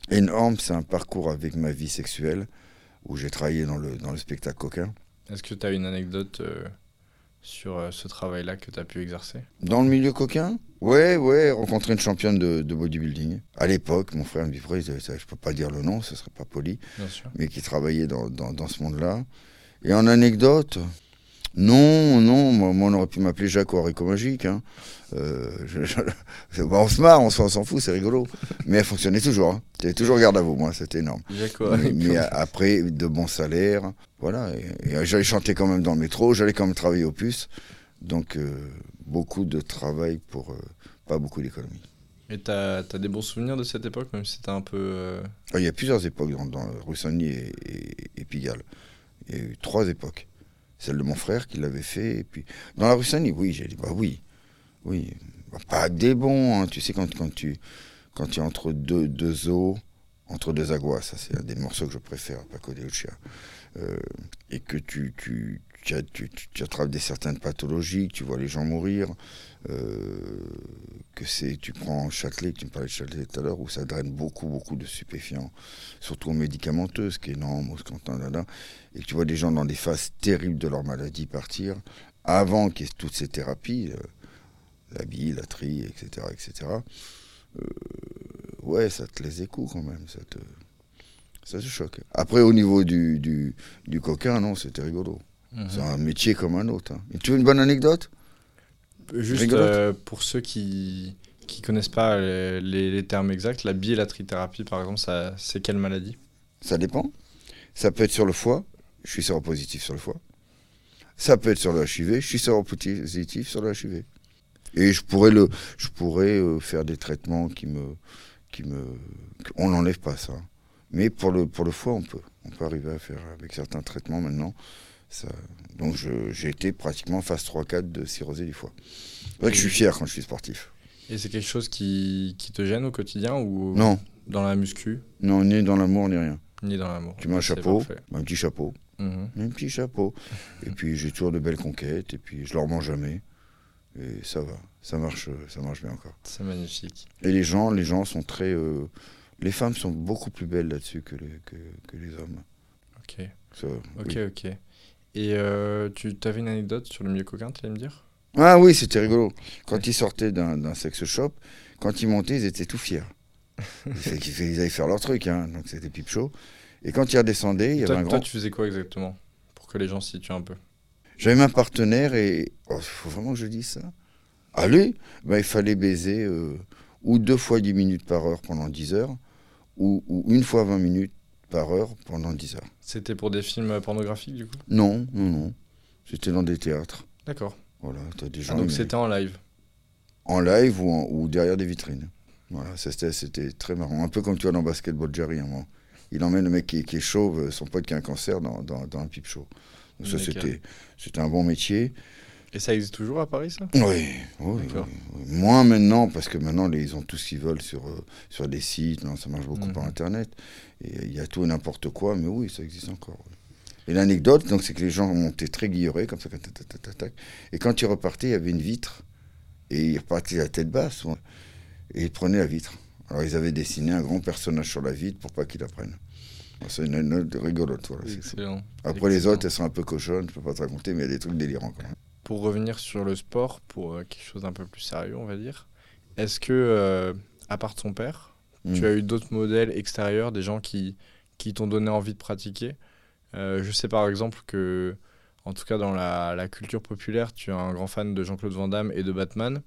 [SPEAKER 3] Énorme, c'est un parcours avec ma vie sexuelle où j'ai travaillé dans le, dans le spectacle coquin.
[SPEAKER 1] Est-ce que tu as une anecdote euh, sur euh, ce travail-là que tu as pu exercer?
[SPEAKER 3] Dans le milieu coquin? Ouais, ouais, rencontrer une championne de, de bodybuilding. À l'époque, mon frère me dit, je peux pas dire le nom, ce serait pas poli, mais qui travaillait dans, dans, dans ce monde-là. Et en anecdote, non, non, moi, moi, on aurait pu m'appeler Jacques haricot magique. Hein. Euh, je- je- bah, on se marre, on s'en fout, c'est rigolo. Mais elle fonctionnait toujours. Hein. J'avais toujours garde à vous, moi, c'était énorme. Mais, mais après, de bons salaires, voilà. Et, et j'allais chanter quand même dans le métro, j'allais quand même travailler au puce. Donc, euh, beaucoup de travail pour euh, pas beaucoup d'économie.
[SPEAKER 1] Et t'as as des bons souvenirs de cette époque, même si c'était un peu. euh,
[SPEAKER 3] Ah, Il y a plusieurs époques dans, dans et, et Pigalle. Il y a eu trois époques. Celle de mon frère qui l'avait fait. Et puis, dans la Russoni, oui, j'ai dit, bah oui. Oui. Bah, pas des bons, hein. tu sais, quand, tu, quand tu es entre deux, deux eaux, entre deux aguas, ça c'est un des morceaux que je préfère, Paco de Lucia, euh, et que tu, tu, attrapes des certaines pathologies, tu vois les gens mourir, euh, que c'est, tu prends Châtelet, tu me parlais de Châtelet tout à l'heure, où ça draine beaucoup, beaucoup de stupéfiants, surtout aux médicamenteux, ce qui est énorme, au là, là, et tu vois des gens dans des phases terribles de leur maladie partir, avant qu'il y ait toutes ces thérapies, euh, la bille, la tri, etc., etc., euh, ouais, ça te laisse des coups quand même, ça te, ça choque. Après, au niveau du, du, du coquin, non, c'était rigolo.
[SPEAKER 1] Mhm.
[SPEAKER 3] C'est un métier comme un autre. hein. Et tu veux une bonne anecdote?
[SPEAKER 1] Juste euh, pour ceux qui qui connaissent pas les, les- les termes exacts, la bi et la trithérapie, par exemple, ça, c'est quelle maladie?
[SPEAKER 3] Ça dépend. Ça peut être sur le foie, je suis séropositif sur le foie. Ça peut être sur le HIV, je suis séropositif sur le HIV. Et je pourrais, le, je pourrais euh, faire des traitements qui me... Qui me on n'enlève pas ça. Mais pour le, pour le foie, on peut. On peut arriver à faire avec certains traitements maintenant. Ça, donc j'ai été pratiquement phase 3-4 de cirrhosée du foie. C'est vrai que je suis fier quand je suis sportif.
[SPEAKER 1] Et c'est quelque chose qui, qui te gêne au quotidien ou
[SPEAKER 3] Non,
[SPEAKER 1] dans la muscu,
[SPEAKER 3] non, ni dans l'amour, ni rien.
[SPEAKER 1] ni dans l'amour
[SPEAKER 3] Tu mets un chapeau, un petit chapeau.
[SPEAKER 1] Mhm.
[SPEAKER 3] Un petit chapeau. Et puis j'ai toujours de belles conquêtes, et puis je leur mens jamais. Et ça va, ça marche, ça marche bien encore.
[SPEAKER 1] C'est magnifique.
[SPEAKER 3] Et les gens, les gens sont très. euh, les femmes sont beaucoup plus belles là-dessus que les, que, que les hommes.
[SPEAKER 1] Ok,
[SPEAKER 3] Ça,
[SPEAKER 1] ok,
[SPEAKER 3] oui.
[SPEAKER 1] ok. Et euh, tu avais une anecdote sur le milieu coquin, tu allais me dire?
[SPEAKER 3] Ah oui, c'était rigolo. Quand ils sortaient d'un sex shop, quand ils montaient, ils étaient tout fiers. Ils, allaient faire leur truc, hein, donc c'était pipe chaud. Et quand ils redescendaient, il y avait
[SPEAKER 1] toi,
[SPEAKER 3] un
[SPEAKER 1] toi,
[SPEAKER 3] grand.
[SPEAKER 1] tu faisais quoi exactement Pour que les gens se situent un peu?
[SPEAKER 3] J'avais ma partenaire et. Il faut vraiment que je dise ça. Allez ben, Il fallait baiser euh, ou deux fois 10 minutes par heure pendant 10 heures, ou, ou une fois 20 minutes par heure pendant 10 heures.
[SPEAKER 1] C'était pour des films pornographiques du coup?
[SPEAKER 3] Non, non, non. C'était dans des théâtres.
[SPEAKER 1] D'accord.
[SPEAKER 3] Voilà, t'as des
[SPEAKER 1] Ah,
[SPEAKER 3] gens
[SPEAKER 1] donc c'était en live.
[SPEAKER 3] en live ou, en- ou derrière des vitrines. Voilà, c'était très marrant. Un peu comme tu vois dans Basketball Jerry. hein. Il emmène le mec qui, qui est chauve, euh, son pote qui a un cancer, dans, dans, dans un pipe show. Donc ça, c'était un bon métier.
[SPEAKER 1] Et ça existe toujours à Paris ça?
[SPEAKER 3] Oui, oui, oui,
[SPEAKER 1] D'accord.
[SPEAKER 3] oui. Moins maintenant, parce que maintenant, les- ils ont tout ce qu'ils veulent sur, euh, sur des sites. Non, ça marche beaucoup
[SPEAKER 1] Mhm.
[SPEAKER 3] par Internet. Et il y a tout et n'importe quoi, mais oui, ça existe encore. oui. Et l'anecdote, donc, c'est que les gens montaient très guillerés, comme ça, tac, tac, tac, tac, tac. et quand ils repartaient, il y avait une vitre, et ils repartaient la tête basse, et ils prenaient la vitre. Alors, ils avaient dessiné un grand personnage sur la vitre pour pas qu'ils la prennent. C'est une anecdote rigolote. Voilà, tout.
[SPEAKER 1] Excellent.
[SPEAKER 3] Après, les autres, elles sont un peu cochonnes, je peux pas te raconter, mais il y a des trucs délirants quand même.
[SPEAKER 1] Pour revenir sur le sport, pour euh, quelque chose d'un peu plus sérieux, on va dire, est-ce que, euh, à part ton père, tu
[SPEAKER 3] Mm.
[SPEAKER 1] as eu d'autres modèles extérieurs, des gens qui, qui t'ont donné envie de pratiquer? Euh, Je sais par exemple que, en tout cas dans la, la culture populaire, tu es un grand fan de Jean-Claude Van Damme et de Batman.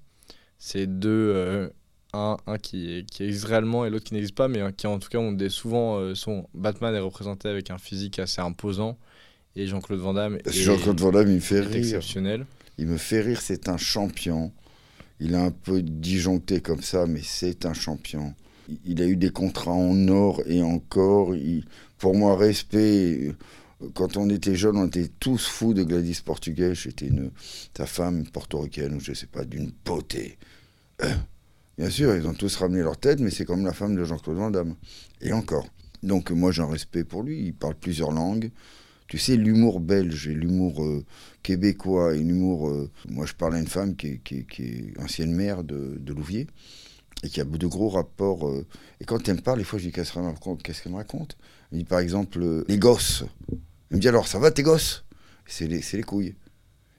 [SPEAKER 1] C'est deux, un, un qui, qui existe réellement et l'autre qui n'existe pas, mais qui en tout cas ont des souvent sont Batman est représenté avec un physique assez imposant et Jean-Claude Van Damme est,
[SPEAKER 3] Jean-Claude Van Damme, il me fait rire.
[SPEAKER 1] exceptionnel.
[SPEAKER 3] Il me fait rire, c'est un champion. Il est un peu disjoncté comme ça, mais c'est un champion. Il- a eu des contrats en or et encore. Il- pour moi, respect. Quand on était jeune, on était tous fous de Gladys Portugais. J'étais une, sa femme portoricaine, ou je sais pas, d'une beauté. Euh, bien sûr, ils ont tous ramené leur tête, mais c'est comme la femme de Jean-Claude Van Damme. Et encore. Donc moi, j'ai un respect pour lui. Il parle plusieurs langues. Tu sais, l'humour belge et l'humour euh, québécois et l'humour. euh, moi, je parle à une femme qui est, qui est- qui est ancienne maire de, de Louviers et qui a de gros rapports. euh, et quand elle me parle, des fois, je dis qu'est-ce qu'elle me raconte, me Elle me dit par exemple les gosses. Elle me dit alors, ça va tes gosses? C'est les, les couilles.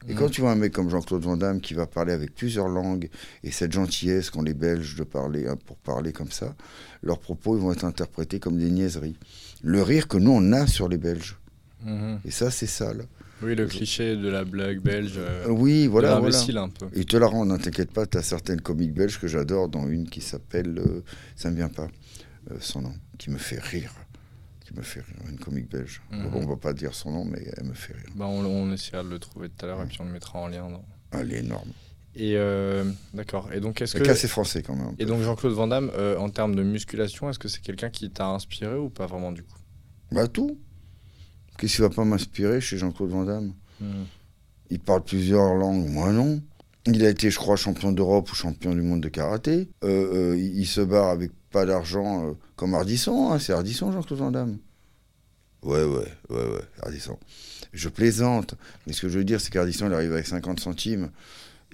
[SPEAKER 3] Et quand tu vois un mec comme Jean-Claude Van Damme qui va parler avec plusieurs langues et cette gentillesse qu'ont les Belges de parler hein, pour parler comme ça, leurs propos ils vont être interprétés comme des niaiseries. Le rire que nous on a sur les Belges.
[SPEAKER 1] Mhm.
[SPEAKER 3] Et ça c'est sale.
[SPEAKER 1] Oui, le cliché de la blague belge. euh,
[SPEAKER 3] Euh, oui, voilà.
[SPEAKER 1] de
[SPEAKER 3] voilà.
[SPEAKER 1] un peu.
[SPEAKER 3] Ils te la rendent, ne t'inquiète pas, tu as certaines comiques belges que j'adore, dont une qui s'appelle, euh, ça me vient pas, euh, son nom, qui me fait rire. Qui me fait rire, une comique belge.
[SPEAKER 1] Mhm.
[SPEAKER 3] On va pas dire son nom, mais elle me fait rire.
[SPEAKER 1] Bah, on, on essaiera de le trouver tout à l'heure et puis on le mettra en lien. dans-
[SPEAKER 3] Elle est énorme.
[SPEAKER 1] Et euh, d'accord. Et donc est-ce que
[SPEAKER 3] assez français quand même.
[SPEAKER 1] et donc Jean-Claude Van Damme, euh, en termes de musculation, est-ce que c'est quelqu'un qui t'a inspiré ou pas vraiment du coup?
[SPEAKER 3] Bah tout. Qu'est-ce qui va pas m'inspirer chez Jean-Claude Van Damme Il parle plusieurs langues, moi non. Il a été, je crois, champion d'Europe ou champion du monde de karaté. Euh, euh, il, il se barre avec pas d'argent euh, comme Ardisson. hein. C'est Ardisson, Jean-Claude Van Damme. Ouais, ouais, ouais, ouais, Ardisson. Je plaisante. Mais ce que je veux dire, c'est qu'Ardisson, il arrive avec 50 centimes.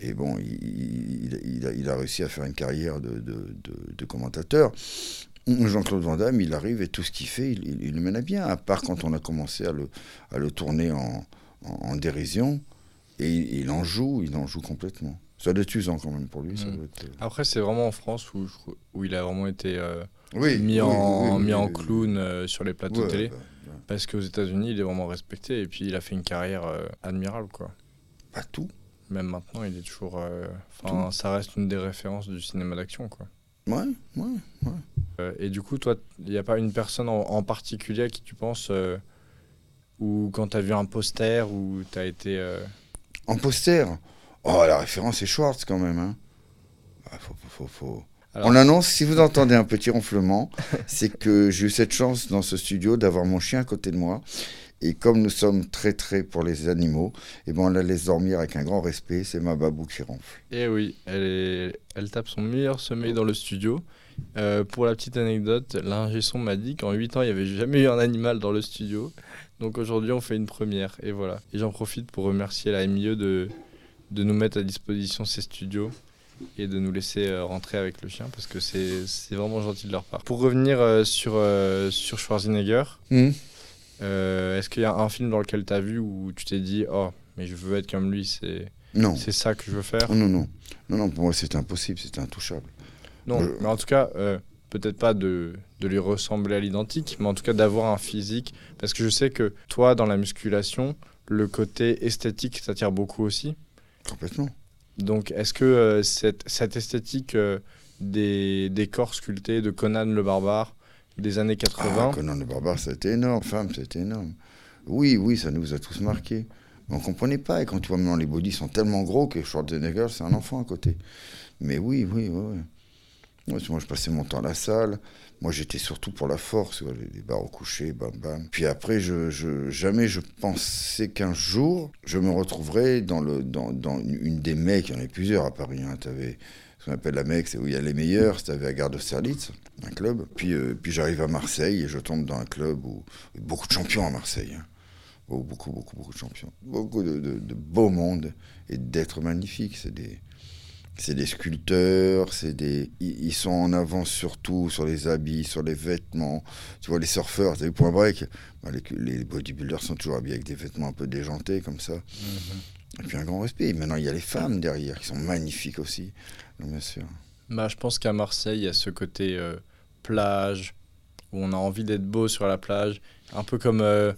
[SPEAKER 3] Et bon, il, il- il a, il a réussi à faire une carrière de, de- de- de commentateur. Jean-Claude Van Damme, il arrive et tout ce qu'il fait, il, il- il le mène à bien, à part quand on a commencé à le, à le tourner en, en, en dérision. Et il, il en joue, il en joue complètement. Ça doit être usant quand même pour lui. ça
[SPEAKER 1] Mm.
[SPEAKER 3] doit être, euh,
[SPEAKER 1] Après, c'est vraiment en France où, je- où il a vraiment été euh,
[SPEAKER 3] Oui,
[SPEAKER 1] mis,
[SPEAKER 3] oui,
[SPEAKER 1] en,
[SPEAKER 3] oui, oui,
[SPEAKER 1] mis en
[SPEAKER 3] oui, oui.
[SPEAKER 1] clown euh, sur les plateaux
[SPEAKER 3] Ouais,
[SPEAKER 1] de télé.
[SPEAKER 3] bah, bah,
[SPEAKER 1] Parce qu'aux États-Unis, il est vraiment respecté et puis il a fait une carrière euh, admirable quoi.
[SPEAKER 3] pas tout.
[SPEAKER 1] Même maintenant, il est toujours. euh, Enfin, ça reste une des références du cinéma d'action quoi.
[SPEAKER 3] Ouais, ouais.
[SPEAKER 1] Euh, et du coup, toi, il n'y a pas une personne en, en particulier à qui tu penses euh, ou quand tu as vu un poster ou tu as été. euh,
[SPEAKER 3] En poster, oh, la référence est Schwartz quand même. Hein. Ah, faut, faut, faut, faut-
[SPEAKER 1] Alors-
[SPEAKER 3] On annonce, si vous entendez un petit ronflement, c'est que j'ai eu cette chance dans ce studio d'avoir mon chien à côté de moi. Et comme nous sommes très très pour les animaux, et ben on la laisse dormir avec un grand respect. C'est ma babou qui ronfle.
[SPEAKER 1] Eh oui, elle, est... elle tape son meilleur sommeil dans le studio. Euh, pour la petite anecdote, l'ingé son m'a dit qu'en 8 ans, il n'y avait jamais eu un animal dans le studio. Donc aujourd'hui, on fait une première. Et voilà. Et j'en profite pour remercier la MIE de, de nous mettre à disposition ces studios et de nous laisser euh, rentrer avec le chien parce que c'est vraiment gentil de leur part. Pour revenir euh, sur, sur Schwarzenegger, euh, est-ce qu'il y a un film dans lequel tu as vu où tu t'es dit Oh, mais je veux être comme lui, c'est
[SPEAKER 3] Non.
[SPEAKER 1] c'est ça que je veux faire?
[SPEAKER 3] Non, non. Non, non, pour moi c'était impossible, c'était intouchable.
[SPEAKER 1] Non,
[SPEAKER 3] Je-
[SPEAKER 1] mais en tout cas, euh, peut-être pas de, de lui ressembler à l'identique, mais en tout cas d'avoir un physique. Parce que je sais que toi, dans la musculation, le côté esthétique t'attire beaucoup aussi.
[SPEAKER 3] Complètement.
[SPEAKER 1] Donc, est-ce que euh, cette, cette esthétique euh, des, des corps sculptés de Conan le barbare des années 80,
[SPEAKER 3] Ah, Conan le barbare, été énorme. Femme, été énorme. Oui, oui, ça nous a tous marqués. Mais on comprenait pas. Et quand tu vois maintenant les bodys sont tellement gros que Schwarzenegger, c'est un enfant à côté. Mais oui, oui, oui. oui. Moi, je passais mon temps à la salle. Moi, j'étais surtout pour la force, les, barres au coucher, bam, bam. Puis après, jamais je pensais qu'un jour, je me retrouverais dans, une des mecs. Il y en avait plusieurs à Paris. Hein. Avais ce qu'on appelle la mec, c'est où il y a les meilleurs. C'était à Gare de Serlitz, un club. Puis, euh, puis j'arrive à Marseille et je tombe dans un club où où beaucoup de champions à Marseille. hein. Beaucoup, beaucoup, beaucoup, beaucoup de champions. Beaucoup de, de, de beau monde et d'êtres magnifiques. C'est des, c'est des sculpteurs, c'est des, ils, sont en avance surtout sur les habits, sur les vêtements. Tu vois, les surfeurs, tu as vu Point Break, bah, les, bodybuilders sont toujours habillés avec des vêtements un peu déjantés comme ça. Et puis un grand respect. Maintenant, il y a les femmes derrière qui sont magnifiques aussi. Donc, bien sûr.
[SPEAKER 1] bah, je pense qu'à Marseille, il y a ce côté euh, plage, où on a envie d'être beau sur la plage. Un peu comme. euh,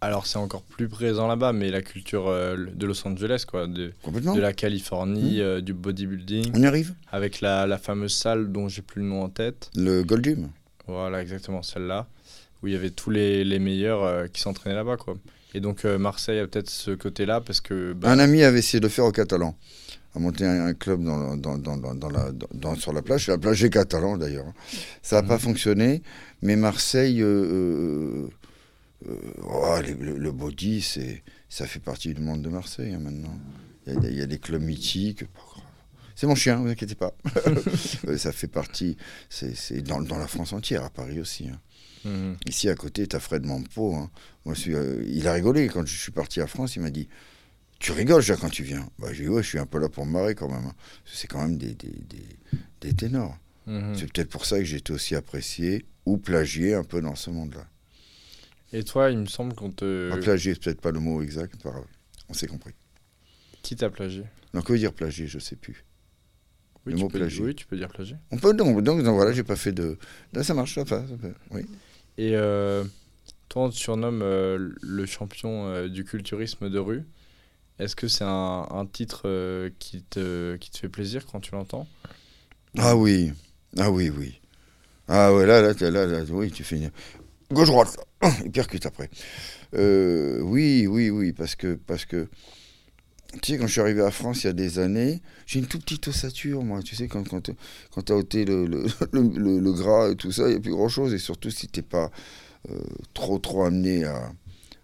[SPEAKER 1] alors, c'est encore plus présent là-bas, mais la culture euh, de Los Angeles, quoi. De, la Californie,
[SPEAKER 3] Mmh.
[SPEAKER 1] euh, du bodybuilding,
[SPEAKER 3] On y arrive.
[SPEAKER 1] avec la, la fameuse salle dont j'ai plus le nom en tête.
[SPEAKER 3] Le Gold Gym.
[SPEAKER 1] Voilà, exactement celle-là, où il y avait tous les, les meilleurs euh, qui s'entraînaient là-bas, quoi. Et donc Marseille a peut-être ce côté-là parce que bah,
[SPEAKER 3] Un ami avait essayé de le faire au Catalan. A monté un, un club dans, dans, dans, la, dans- sur la plage. La plage des Catalans d'ailleurs. Ça n'a
[SPEAKER 1] Mhm.
[SPEAKER 3] pas fonctionné. Mais Marseille, oh, les- le, le body, c'est, ça fait partie du monde de Marseille hein, maintenant. Il y, a, il y a des clubs mythiques. C'est mon chien, ne vous inquiétez pas. Euh, ça fait partie, c'est, dans, dans la France entière, à Paris aussi. hein.
[SPEAKER 1] Mhm.
[SPEAKER 3] Ici, à côté, t'as Fred Mampo. hein. Moi, suis, euh, il a rigolé quand je suis parti à France. Il m'a dit Tu rigoles, Jacques, quand tu viens bah, J'ai dit Ouais, je suis un peu là pour me marrer quand même. hein. C'est quand même des, des, des- des ténors.
[SPEAKER 1] Mhm.
[SPEAKER 3] C'est peut-être pour ça que j'ai été aussi apprécié ou plagié un peu dans ce monde-là.
[SPEAKER 1] Et toi, il me semble qu'on te.
[SPEAKER 3] Ah, plagié, c'est peut-être pas le mot exact. On s'est compris.
[SPEAKER 1] Qui t'a plagié?
[SPEAKER 3] Donc, que veut dire plagié Je sais plus.
[SPEAKER 1] oui,
[SPEAKER 3] Le
[SPEAKER 1] tu
[SPEAKER 3] mot
[SPEAKER 1] peux...
[SPEAKER 3] plagié.
[SPEAKER 1] oui, tu peux dire plagié.
[SPEAKER 3] On peut donc, donc, donc voilà, j'ai pas fait de. Là, ça marche, ça ça passe, Oui.
[SPEAKER 1] Et euh, toi, on te surnomme euh, le champion euh, du culturisme de rue. Est-ce que c'est un, un titre qui, te, qui te fait plaisir quand tu l'entends?
[SPEAKER 3] Ah oui, ah oui, oui. Ah ouais, là, là, là, là, oui, tu fais une... Gauche-droite, et percute après. Euh, oui, oui, oui, parce que, parce que, tu sais, quand je suis arrivé à France il y a des années, j'ai une toute petite ossature, moi, tu sais, quand, quand, quand t'as ôté le, le, gras et tout ça, il n'y a plus grand-chose, et surtout si t'es pas euh, trop, trop amené à,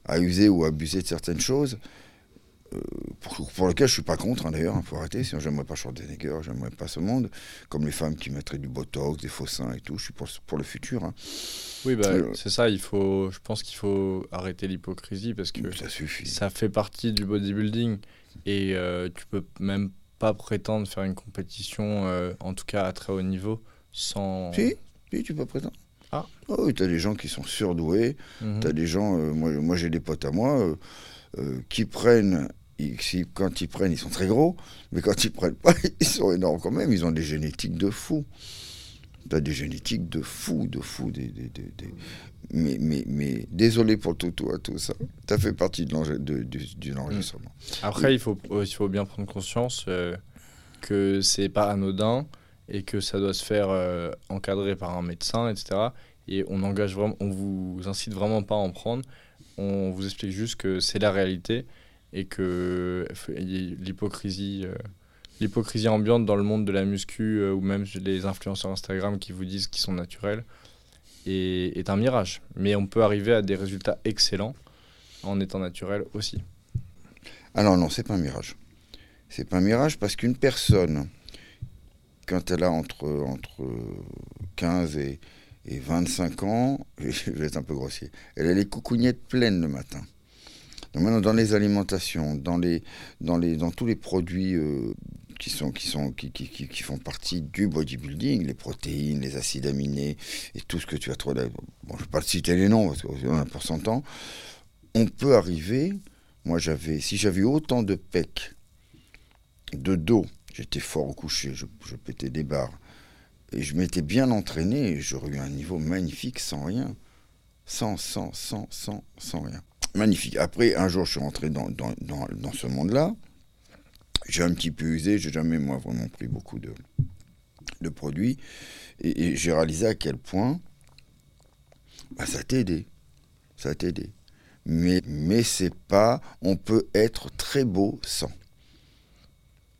[SPEAKER 3] à user ou abuser de certaines choses, euh, pour, pour lequel je suis pas contre, hein, d'ailleurs, il faut arrêter, sinon j'aimerais pas Schwarzenegger, j'aimerais pas ce monde, comme les femmes qui mettraient du botox, des faux seins et tout, je suis pour, pour le futur. hein.
[SPEAKER 1] Oui, bah,
[SPEAKER 3] Euh,
[SPEAKER 1] c'est ça. Il faut, je pense qu'il faut arrêter l'hypocrisie parce que
[SPEAKER 3] Ça suffit.
[SPEAKER 1] ça fait partie du bodybuilding et euh, tu peux même pas prétendre faire une compétition, euh, en tout cas à très haut niveau, sans.
[SPEAKER 3] Si, si, tu peux prétendre.
[SPEAKER 1] Ah.
[SPEAKER 3] oui, t'as des gens qui sont surdoués,
[SPEAKER 1] Mhm.
[SPEAKER 3] t'as des gens, euh, moi, moi j'ai des potes à moi, qui prennent, ils- quand ils prennent, ils sont très gros, mais quand ils prennent pas, ils sont énormes quand même, ils ont des génétiques de fous. T'as des génétiques de fous, de fous, des, des- des- des- Mais, mais, mais désolé pour le toutou à tout ça, ça fait partie de l'enregistrement.
[SPEAKER 1] Après, il faut, il faut bien prendre conscience euh, que c'est pas anodin et que ça doit se faire euh, encadré par un médecin, etc. Et on engage vraiment, on vous incite vraiment pas à en prendre. On vous explique juste que c'est la réalité et que l'hypocrisie, euh, l'hypocrisie ambiante dans le monde de la muscu euh, ou même les influenceurs Instagram qui vous disent qu'ils sont naturels est, est un mirage. Mais on peut arriver à des résultats excellents en étant naturel aussi.
[SPEAKER 3] Ah non, non, c'est pas un mirage. C'est pas un mirage parce qu'une personne, quand elle a entre, entre 15 et, et 25 ans, je vais être un peu grossier, elle a les coucougnettes pleines le matin. Maintenant, dans les alimentations, dans, les, dans, les, dans tous les produits euh, qui, sont, qui, sont, qui, qui, qui, font partie du bodybuilding, les protéines, les acides aminés et tout ce que tu as trouvé bon, je ne vais pas te citer les noms parce qu'on a pour son temps, on peut arriver moi, j'avais, si j'avais autant de pecs, de dos, j'étais fort au coucher, je, je pétais des barres, et je m'étais bien entraîné, j'aurais eu un niveau magnifique sans rien. Sans, sans, sans, sans, sans rien. Magnifique. Après, un jour, je suis rentré dans, ce monde-là. J'ai un petit peu usé, j'ai jamais, moi, vraiment pris beaucoup de, produits, et, j'ai réalisé à quel point bah, ça t'a aidé. Ça mais, mais c'est pas. On peut être très beau sans.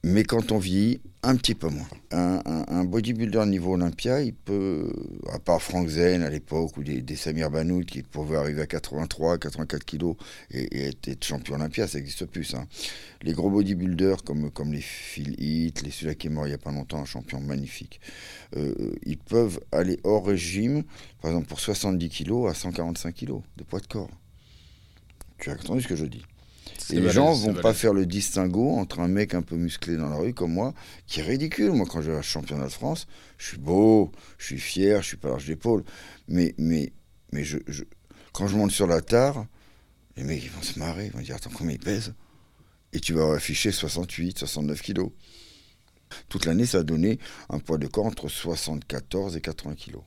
[SPEAKER 3] Mais quand on vieillit, un petit peu moins. Un, un- un bodybuilder niveau Olympia, il peut, à part Frank Zen à l'époque, ou des, Samir Banout qui pouvaient arriver à 83, 84 kilos et, être, champion Olympia, ça n'existe plus. Ça. Les gros bodybuilders comme, comme les Phil Heath, les celui-là qui est mort il n'y a pas longtemps, un champion magnifique, euh, ils peuvent aller hors régime, par exemple pour 70 kilos à 145 kilos de poids de corps. Tu as entendu ce que je dis? Et les gens vont pas faire le distinguo entre un mec un peu musclé dans la rue comme moi, qui est ridicule. Moi, quand je vais à championnat de France, je suis beau, je suis fier, je suis pas large d'épaule. Mais, mais, mais je, je- quand je monte sur la tare, les mecs ils vont se marrer, ils vont dire Attends, combien il pèse? Et tu vas afficher 68, 69 kilos. Toute l'année, ça a donné un poids de corps entre 74 et 80 kilos.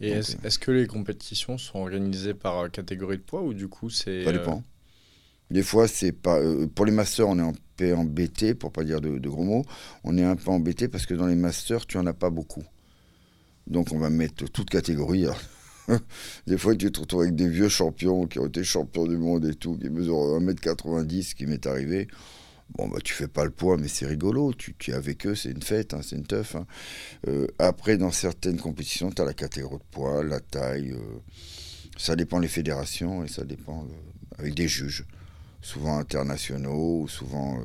[SPEAKER 1] Et
[SPEAKER 3] Donc,
[SPEAKER 1] est-ce que les compétitions sont organisées par euh, catégorie de poids ou du coup c'est.
[SPEAKER 3] Ça
[SPEAKER 1] euh,
[SPEAKER 3] dépend. Des fois, c'est pas. euh, pour les masters, on est en P embêté, pour pas dire de, gros mots. On est un peu embêté parce que dans les masters, tu en as pas beaucoup. Donc, on va mettre toute catégorie. Alors, Des fois, tu te retrouves avec des vieux champions qui ont été champions du monde et tout, qui mesurent 1m90, ce qui m'est arrivé. Bon, bah, tu fais pas le poids, mais c'est rigolo. Tu, es avec eux, c'est une fête, hein, c'est une teuf. hein. Euh, après, dans certaines compétitions, tu as la catégorie de poids, la taille. euh, ça dépend des fédérations et ça dépend avec des juges, souvent internationaux ou souvent. euh,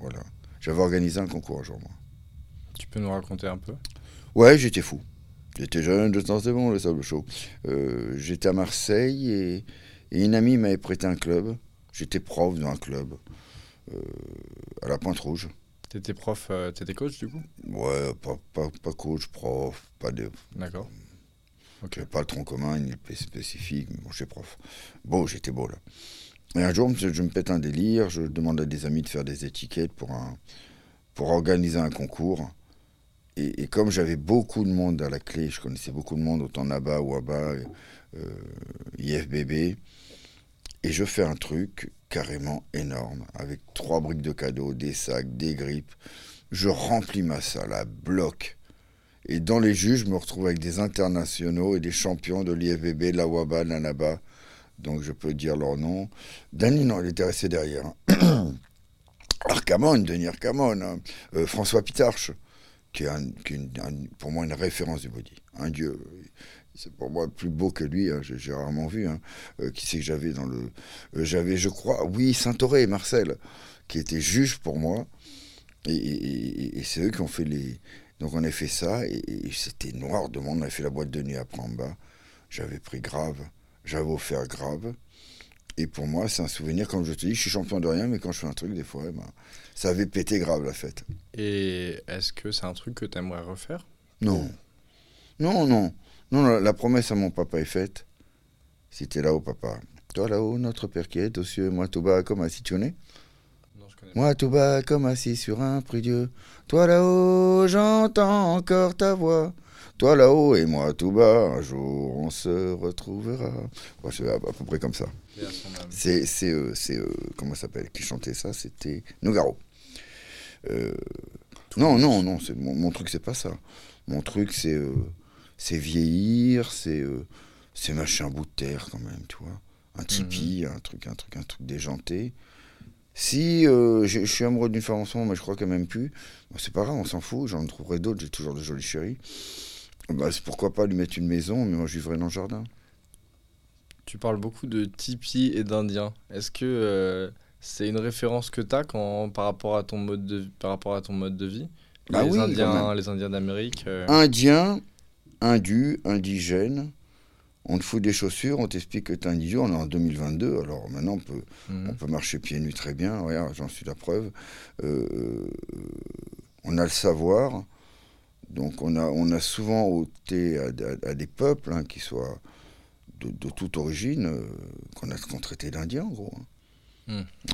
[SPEAKER 3] voilà. J'avais organisé un concours un jour, moi.
[SPEAKER 1] Tu peux nous raconter un peu?
[SPEAKER 3] Ouais, j'étais fou. J'étais jeune, je sentais bon le sable chaud. Euh, J'étais à Marseille et, et une amie m'avait prêté un club. J'étais prof dans un club euh, à la Pointe Rouge.
[SPEAKER 1] T'étais prof, euh, t'étais coach du coup?
[SPEAKER 3] Ouais, pas, pas, pas coach, prof, pas de,
[SPEAKER 1] D'accord. Ok.
[SPEAKER 3] pas le tronc commun ni le spécifique. mais Bon, j'étais prof. Bon, j'étais beau là. Et un jour, je, me pète un délire. Je demande à des amis de faire des étiquettes pour, pour organiser un concours. Et, comme j'avais beaucoup de monde à la clé, je connaissais beaucoup de monde, autant Naba, Waba, euh, IFBB. Et je fais un truc carrément énorme, avec trois briques de cadeaux, des sacs, des grippes. Je remplis ma salle à bloc. Et dans les juges, je me retrouve avec des internationaux et des champions de l'IFBB, de la WABA, de la NABA. Donc je peux dire leur nom. Danny, non, il était resté derrière. hein. Arcamon, Denis Arcamon. hein. Euh, François Pitarche, qui est, pour moi une référence du body. Un dieu. C'est pour moi plus beau que lui, hein, j'ai rarement vu. Euh, qui c'est que j'avais dans le. euh, j'avais, je crois, oui, Saint-Auré, Marcel, qui était juge pour moi. Et, c'est eux qui ont fait les. Donc on a fait ça, et c'était noir de monde. On a fait la boîte de nuit après en bas. J'avais pris grave, j'avais offert grave. Et pour moi, c'est un souvenir, comme je te dis, je suis champion de rien, mais quand je fais un truc, des fois, ben, ça avait pété grave la fête.
[SPEAKER 1] Et est-ce que c'est un truc que t'aimerais refaire?
[SPEAKER 3] Non. Non, non. Non, la, la promesse à mon papa est faite. T'es là-haut, papa. Toi là-haut, notre père qui est aux cieux, moi tout bas comme assis, tu connais?
[SPEAKER 1] Non, je connais
[SPEAKER 3] Moi tout bas comme assis sur un prie-dieu. Toi là-haut, j'entends encore ta voix. Toi là-haut et moi tout bas, un jour on se retrouvera. Bon, c'est à, à peu près comme ça. C'est, c'est, euh, c'est euh, comment ça s'appelle? Qui chantait ça C'était Nougaro. Euh, non, non, non, c'est, mon, mon truc, c'est pas ça. Mon truc, c'est, euh, c'est vieillir, c'est, euh, c'est mâcher un bout de terre quand même, tu vois. Un tipi, un truc, un truc, un truc déjanté. Si euh, je je suis amoureux d'une femme en ce moment, mais je crois qu'elle m'aime plus, bon, c'est pas grave, on s'en fout, j'en trouverai d'autres, j'ai toujours de jolies chéries. Bah, pourquoi pas lui mettre une maison, mais moi je vivrai dans le jardin.
[SPEAKER 1] Tu parles beaucoup de tipi et d'indien. Est-ce que euh, c'est une référence que tu as quand, par, rapport à ton mode de, par rapport à ton mode de vie?
[SPEAKER 3] Bah
[SPEAKER 1] les,
[SPEAKER 3] oui,
[SPEAKER 1] Indiens, les Indiens d'Amérique euh,
[SPEAKER 3] Indien, indu, indigène. On te fout des chaussures, on t'explique que t'es idiot. On est en 2022, alors maintenant on peut,
[SPEAKER 1] mhm.
[SPEAKER 3] on peut marcher pieds nus très bien. Regarde, j'en suis la preuve. Euh, on a le savoir. Donc on a, on a souvent ôté à, à- à des peuples, hein, qui soient de, de toute origine, euh, qu'on a qu'on traitait d'Indiens en gros. hein.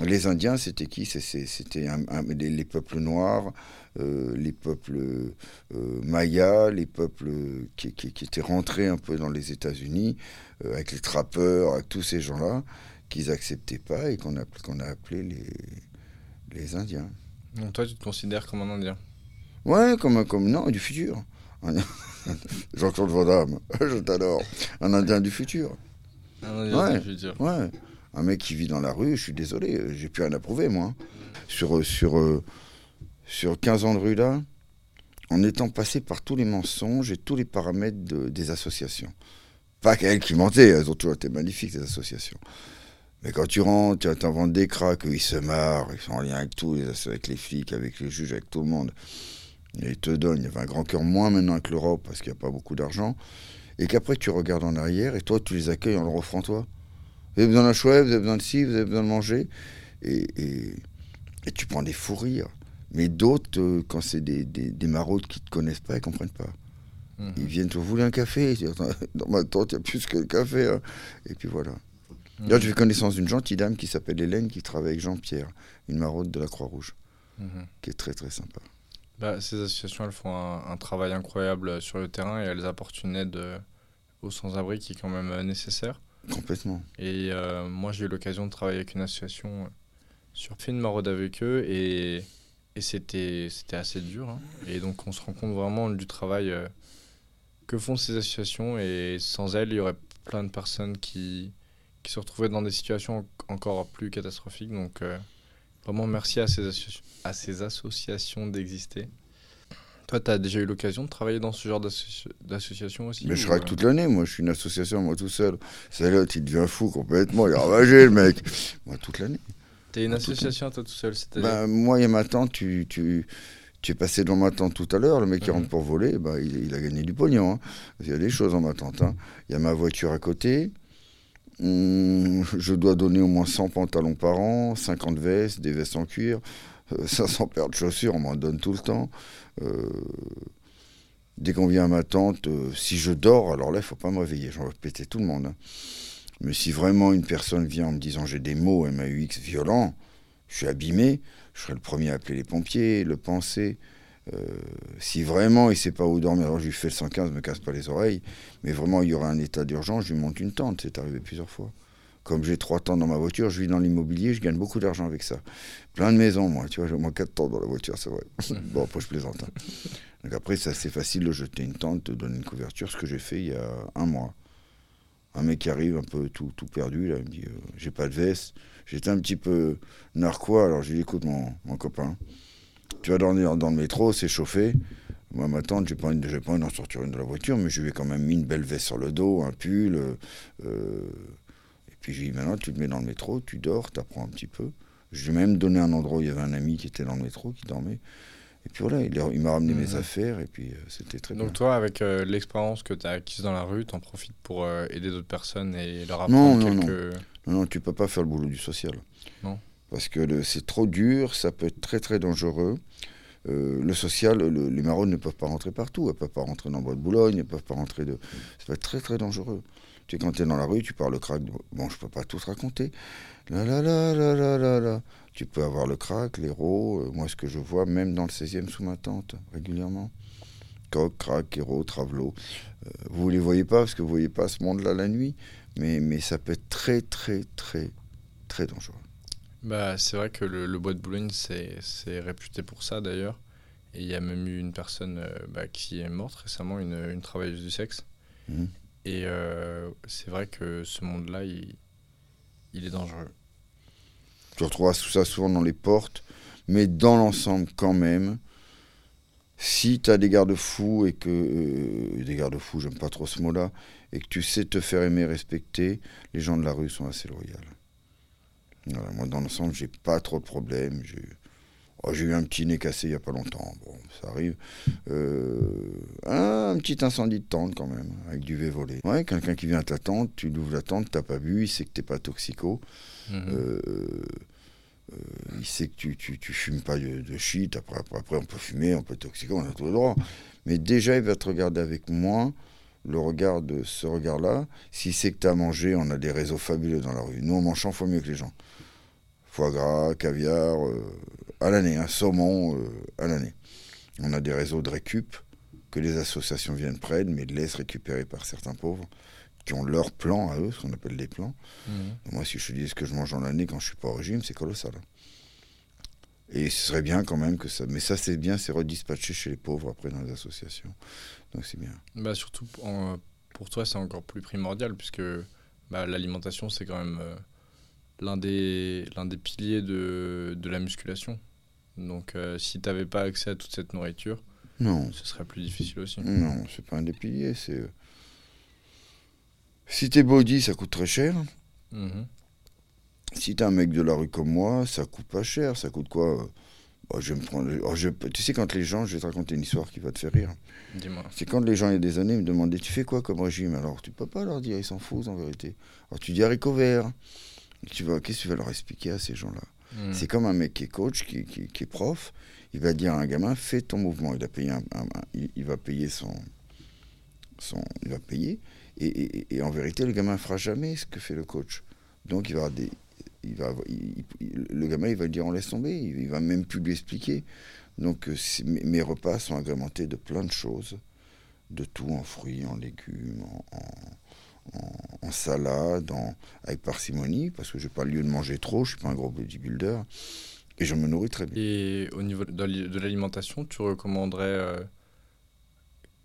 [SPEAKER 3] Les Indiens, c'était qui? C'était les, les peuples noirs, euh, les peuples euh, mayas, les peuples qui, qui- qui étaient rentrés un peu dans les États-Unis, avec les trappeurs, avec tous ces gens-là, qu'ils n'acceptaient pas et qu'on a, qu'on a appelé les, les Indiens.
[SPEAKER 1] Donc toi, tu te considères comme un Indien?
[SPEAKER 3] Ouais, comme, un- comme non, du futur. Jean-Claude Van Damme, je t'adore. Un Indien du futur.
[SPEAKER 1] Un Indien,
[SPEAKER 3] Ouais.
[SPEAKER 1] veux dire.
[SPEAKER 3] Ouais. Un mec qui vit dans la rue, je suis désolé, j'ai plus rien à prouver, moi. Sur, euh, sur, euh, sur 15 ans de rue, là, en étant passé par tous les mensonges et tous les paramètres de- des associations. Pas qu'elles qui mentaient, elles ont toujours été magnifiques, ces associations. Mais quand tu rentres, tu t'inventes des cracks, ils se marrent, ils sont en lien avec tout, les avec les flics, avec les juges, avec tout le monde. Et ils te donnent, il y avait un grand cœur moins maintenant avec l'Europe parce qu'il n'y a pas beaucoup d'argent. Et qu'après tu regardes en arrière et toi tu les accueilles en leur offrant toi. Vous avez besoin d'un chouette, vous avez besoin de ci, vous avez besoin de manger. Et, et, et tu prends des fous rires. Mais d'autres, euh, quand c'est des, des, des maraudes qui ne te connaissent pas, ils ne comprennent pas.
[SPEAKER 1] Mhm.
[SPEAKER 3] Ils viennent te voulez un café Dans ma tente, il y a plus que le café. hein. Et puis voilà.
[SPEAKER 1] Mhm.
[SPEAKER 3] Là, j'ai fait connaissance d'une gentille dame qui s'appelle Hélène, qui travaille avec Jean-Pierre, une maraude de la Croix-Rouge,
[SPEAKER 1] Mhm.
[SPEAKER 3] qui est très très sympa.
[SPEAKER 1] Bah, ces associations, elles font un, un travail incroyable sur le terrain et elles apportent une aide euh, aux sans-abri qui est quand même euh, nécessaire.
[SPEAKER 3] Complètement.
[SPEAKER 1] Et euh, moi, j'ai eu l'occasion de travailler avec une association sur une maraude avec eux et, et c'était c'était assez dur. hein. Et donc, on se rend compte vraiment du travail que font ces associations et sans elles, il y aurait plein de personnes qui, qui se retrouveraient dans des situations en- encore plus catastrophiques. Donc, euh, vraiment, merci à ces, à ces associations d'exister. Toi, tu as déjà eu l'occasion de travailler dans ce genre d'associ- d'association aussi
[SPEAKER 3] Mais je travaille
[SPEAKER 1] euh,
[SPEAKER 3] toute l'année, moi je suis une association, moi tout seul. C'est là, il devient fou complètement, il est ravagé le mec. Moi toute l'année.
[SPEAKER 1] T'es une association, toi tout seul,
[SPEAKER 3] Ben, moi et ma tante, tu, tu, Tu es passé devant ma tante tout à l'heure, le mec qui
[SPEAKER 1] Mhm.
[SPEAKER 3] rentre pour voler, bah, il, il a gagné du pognon. hein. Il y a des choses en ma tante. hein. Il y a ma voiture à côté. Hum, je dois donner au moins 100 pantalons par an, 50 vestes, des vestes en cuir, euh, 500 paires de chaussures, on m'en donne tout le temps. Euh, dès qu'on vient à ma tante, euh, si je dors, alors là, il faut pas me réveiller, j'en vais péter tout le monde. hein. Mais si vraiment une personne vient en me disant j'ai des mots MAUX violents, je suis abîmé, je serai le premier à appeler les pompiers, le penser. Euh, si vraiment il sait pas où dormir, alors je lui fais le 115, me casse pas les oreilles, mais vraiment il y aura un état d'urgence, je lui monte une tente, c'est arrivé plusieurs fois. Comme j'ai trois tentes dans ma voiture, je vis dans l'immobilier, je gagne beaucoup d'argent avec ça. Plein de maisons, moi, tu vois, j'ai au moins quatre tentes dans la voiture, c'est vrai. bon, après je plaisante. hein. Donc après, c'est assez facile de jeter une tente, de donner une couverture, ce que j'ai fait il y a un mois. Un mec qui arrive un peu tout, tout perdu, là, il me dit euh, J'ai pas de veste. J'étais un petit peu narquois, alors j'ai dit Écoute, mon, mon copain, tu vas dormir dans le métro, c'est chauffé. Moi, ma tante, j'ai pas envie de- j'ai pas envie d'en sortir une de la voiture, mais je lui ai quand même mis une belle veste sur le dos, un pull. euh, euh, et puis j'ai dit Maintenant, tu te mets dans le métro, tu dors, t'apprends un petit peu. Je lui ai même donné un endroit où il y avait un ami qui était dans le métro, qui dormait. Et puis voilà, il, m'a ramené mes
[SPEAKER 1] Mhm.
[SPEAKER 3] affaires, et puis euh, c'était très bien.
[SPEAKER 1] Donc toi, avec euh, l'expérience que tu as acquise dans la rue, t'en profites pour aider d'autres personnes et leur
[SPEAKER 3] Non,
[SPEAKER 1] apprendre
[SPEAKER 3] non,
[SPEAKER 1] quelques...
[SPEAKER 3] Non, non, tu peux pas faire le boulot du social.
[SPEAKER 1] Non.
[SPEAKER 3] Parce que c'est trop dur, ça peut être très très dangereux. Euh, le social, le- les maraudes ne peuvent pas rentrer partout. Elles ne peuvent pas rentrer dans bois de Boulogne, elles ne peuvent pas rentrer de. Ça peut être très très dangereux. Tu sais, quand tu es dans la rue, tu parles le crack. Bon, je peux pas tout te raconter. Là, là, là, là, là, là. Tu peux avoir le crack, l'héros. euh, moi, ce que je vois, même dans le 16e sous ma tente, régulièrement. Coq, crack, héros, travelo. Euh, vous les voyez pas parce que vous voyez pas ce monde-là la nuit. Mais, mais ça peut être très, très, très, très dangereux.
[SPEAKER 1] Bah, c'est vrai que le, le bois de Boulogne, c'est c'est réputé pour ça d'ailleurs. Et il y a même eu une personne euh, bah, qui est morte récemment, une, une travailleuse du sexe.
[SPEAKER 3] Mhm.
[SPEAKER 1] Et euh, c'est vrai que ce monde-là, il, il est dangereux.
[SPEAKER 3] Tu retrouveras tout ça souvent dans les portes, mais dans l'ensemble, quand même, si tu as des garde-fous et que. euh, des garde-fous, j'aime pas trop ce mot-là, et que tu sais te faire aimer, respecter, les gens de la rue sont assez loyaux. Voilà, moi, dans l'ensemble, j'ai pas trop de problèmes. J'ai oh, eu un petit nez cassé il y a pas longtemps. Bon, ça arrive. Euh, un, petit incendie de tente, quand même, avec du V volé. Ouais, quelqu'un qui vient à ta tente, tu lui ouvres la tente, t'as pas bu, il sait que t'es pas toxico.
[SPEAKER 1] Mhm.
[SPEAKER 3] Euh, euh, il sait que tu, tu, tu fumes pas de, de shit. Après, après, après, on peut fumer, on peut être toxico, on a tout le droit. Mais déjà, il va te regarder avec moi, le regard de ce regard-là. S'il sait que tu as mangé, on a des réseaux fabuleux dans la rue. Nous, on mange 100 fois mieux que les gens. Foie gras, caviar, euh, à l'année, un saumon euh, à l'année. On a des réseaux de récup que les associations viennent prendre, mais laissent récupérer par certains pauvres qui ont leur plan à eux, ce qu'on appelle des plans.
[SPEAKER 1] Mhm.
[SPEAKER 3] Moi, si je te dis ce que je mange dans l'année quand je suis pas au régime, c'est colossal. hein. Et ce serait bien quand même que ça. Mais ça, c'est bien, c'est redispatché chez les pauvres après dans les associations. Donc c'est bien.
[SPEAKER 1] Bah, surtout en- pour toi, c'est encore plus primordial puisque bah, l'alimentation, c'est quand même euh, l'un des, l'un des piliers de, de la musculation. Donc, euh, si tu n'avais pas accès à toute cette nourriture,
[SPEAKER 3] Non,
[SPEAKER 1] ce serait plus difficile aussi.
[SPEAKER 3] non, c'est pas un des piliers. C'est. euh, Si t'es body, ça coûte très cher.
[SPEAKER 1] Mhm.
[SPEAKER 3] Si t'es un mec de la rue comme moi, ça coûte pas cher. Ça coûte quoi? Bah, je me prendre... oh, je- Tu sais, quand les gens, je vais te raconter une histoire qui va te faire rire.
[SPEAKER 1] Dis-moi.
[SPEAKER 3] C'est quand les gens, il y a des années, me demandaient Tu fais quoi comme régime? Alors, tu peux pas leur dire, ils s'en foutent en vérité. Alors, tu dis haricots verts. Tu vas, qu'est-ce que tu vas leur expliquer à ces gens-là?
[SPEAKER 1] Mhm.
[SPEAKER 3] C'est comme un mec qui est coach, qui, qui- qui est prof. Il va dire à un gamin Fais ton mouvement. Il, a payé un- un- un- il, il va payer son. son il va payer. Et, et- et en vérité, le gamin fera jamais ce que fait le coach. Donc, il va avoir des. Il va, le gamin, il va dire on laisse tomber, il, va même plus lui expliquer. Donc, euh, mes, repas sont agrémentés de plein de choses, de tout, en fruits, en légumes, en, en- salade, avec parcimonie, parce que je n'ai pas lieu de manger trop, je suis pas un gros bodybuilder, et je me nourris très bien.
[SPEAKER 1] Et au niveau de l'alimentation, tu recommanderais euh,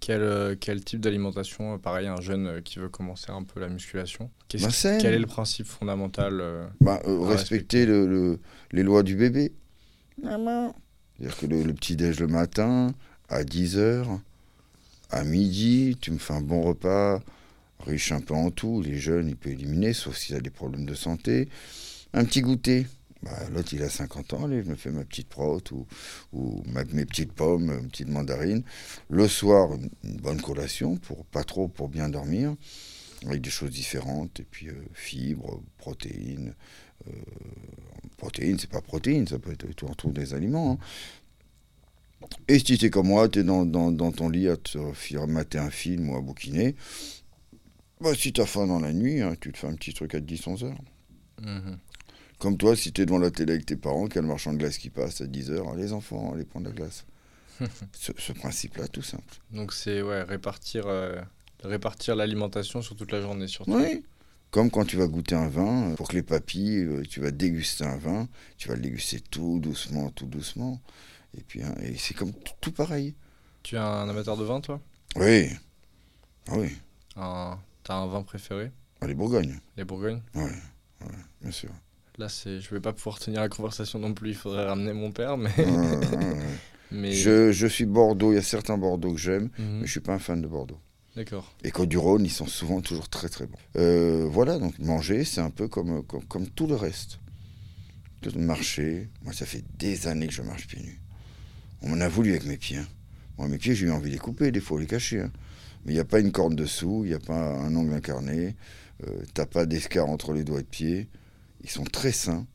[SPEAKER 1] quel, euh, quel type d'alimentation, euh, pareil, un jeune euh, qui veut commencer un peu la musculation
[SPEAKER 3] Bah.
[SPEAKER 1] Quel est le principe fondamental euh,
[SPEAKER 3] Bah, euh,
[SPEAKER 1] Ah,
[SPEAKER 3] respecter le- le- les lois du bébé. C'est-à-dire que le, le petit-déj le matin, à 10h, à midi, tu me fais un bon repas, riche un peu en tout. Les jeunes, il peut éliminer, sauf s'il a des problèmes de santé. Un petit goûter. Bah, L'autre, il a 50 ans, allez, je me fais ma petite prot ou, mes petites pommes, une petite mandarine. Le soir, une, bonne collation, pour pas trop, pour bien dormir, avec des choses différentes. Et puis, euh, fibres, protéines. Euh, protéines, c'est pas protéines, ça peut être, tu retrouves des aliments. hein. Et si tu es comme moi, tu es dans, dans- ton lit à te mater un film ou à bouquiner, bah, si tu as faim dans la nuit, hein, tu te fais un petit truc à 10-11 heures.
[SPEAKER 1] Mhm.
[SPEAKER 3] Comme toi, si tu es devant la télé avec tes parents, qu'il y a le marchand de glace qui passe à 10h, les enfants, allez prendre la glace. ce, ce principe-là, tout simple.
[SPEAKER 1] Donc c'est ouais, répartir, euh, répartir l'alimentation sur toute la journée surtout.
[SPEAKER 3] Oui. Comme quand tu vas goûter un vin, euh, pour que les papilles, euh, tu vas déguster un vin, tu vas le déguster tout doucement, tout doucement. Et puis, hein, et c'est comme tout, tout pareil.
[SPEAKER 1] Tu es un amateur de vin toi?
[SPEAKER 3] Oui. Ah oui.
[SPEAKER 1] un... T'as un vin préféré?
[SPEAKER 3] Ah, les Bourgognes.
[SPEAKER 1] Les Bourgognes?
[SPEAKER 3] Oui, bien sûr.
[SPEAKER 1] Là c'est, je vais pas pouvoir tenir la conversation non plus. Il faudrait ramener mon père, mais.
[SPEAKER 3] Ouais, ouais.
[SPEAKER 1] mais...
[SPEAKER 3] je, je suis Bordeaux, il y a certains Bordeaux que j'aime, mais je suis pas un fan de Bordeaux.
[SPEAKER 1] D'accord.
[SPEAKER 3] Et Côte-du-Rhône, ils sont souvent toujours très très bons. Euh, voilà, donc manger, c'est un peu comme, comme, comme tout le reste. De marcher, moi ça fait des années que je marche pieds nus. On m'en a voulu avec mes pieds. hein. Moi mes pieds, j'ai eu envie de les couper, des fois les cacher. hein. Mais il n'y a pas une corne dessous, il n'y a pas un ongle incarné, euh, t'as pas d'escar entre les doigts de pied. Ils sont très sains.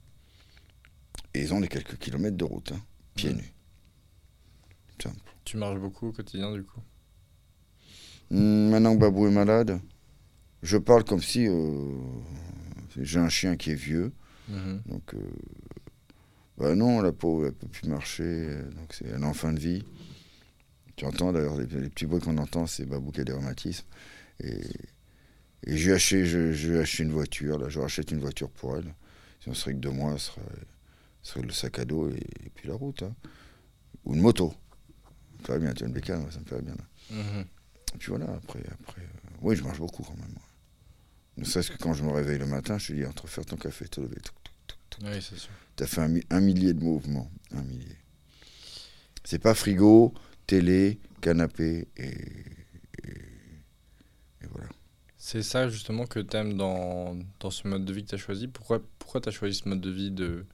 [SPEAKER 3] Et ils ont des quelques kilomètres de route, hein, pieds nus. Simple.
[SPEAKER 1] Tu marches beaucoup au quotidien du coup?
[SPEAKER 3] Hmm, Maintenant que Babou est malade, je parle comme si euh, j'ai un chien qui est vieux.
[SPEAKER 1] Mhm.
[SPEAKER 3] Donc, euh, bah non, la pauvre, elle peut plus marcher. euh, Donc, c'est un enfant de vie. Tu entends d'ailleurs, les, les petits bruits qu'on entend, c'est Babou qui a des rhumatismes. Et, et je, lui ai acheté, je, lui une voiture. Là, je rachète une voiture pour elle. Si on serait que deux mois, ce serait, le sac à dos et, et puis la route. hein. Ou une moto. Ça va bien, tu as une bécane, ça me ferait bien. là. Et puis voilà, après, après euh, oui, je marche beaucoup quand même. Ne serait-ce que quand je me réveille le matin, je te dis, entre faire ton café, te lever, tout, tout, tout.
[SPEAKER 1] Oui, c'est sûr.
[SPEAKER 3] T'as fait un, mi- un millier de mouvements. Un millier. C'est pas frigo, télé, canapé et, et, et voilà.
[SPEAKER 1] C'est ça justement que t'aimes dans, dans ce mode de vie que t'as choisi. Pourquoi, pourquoi t'as choisi ce mode de vie de,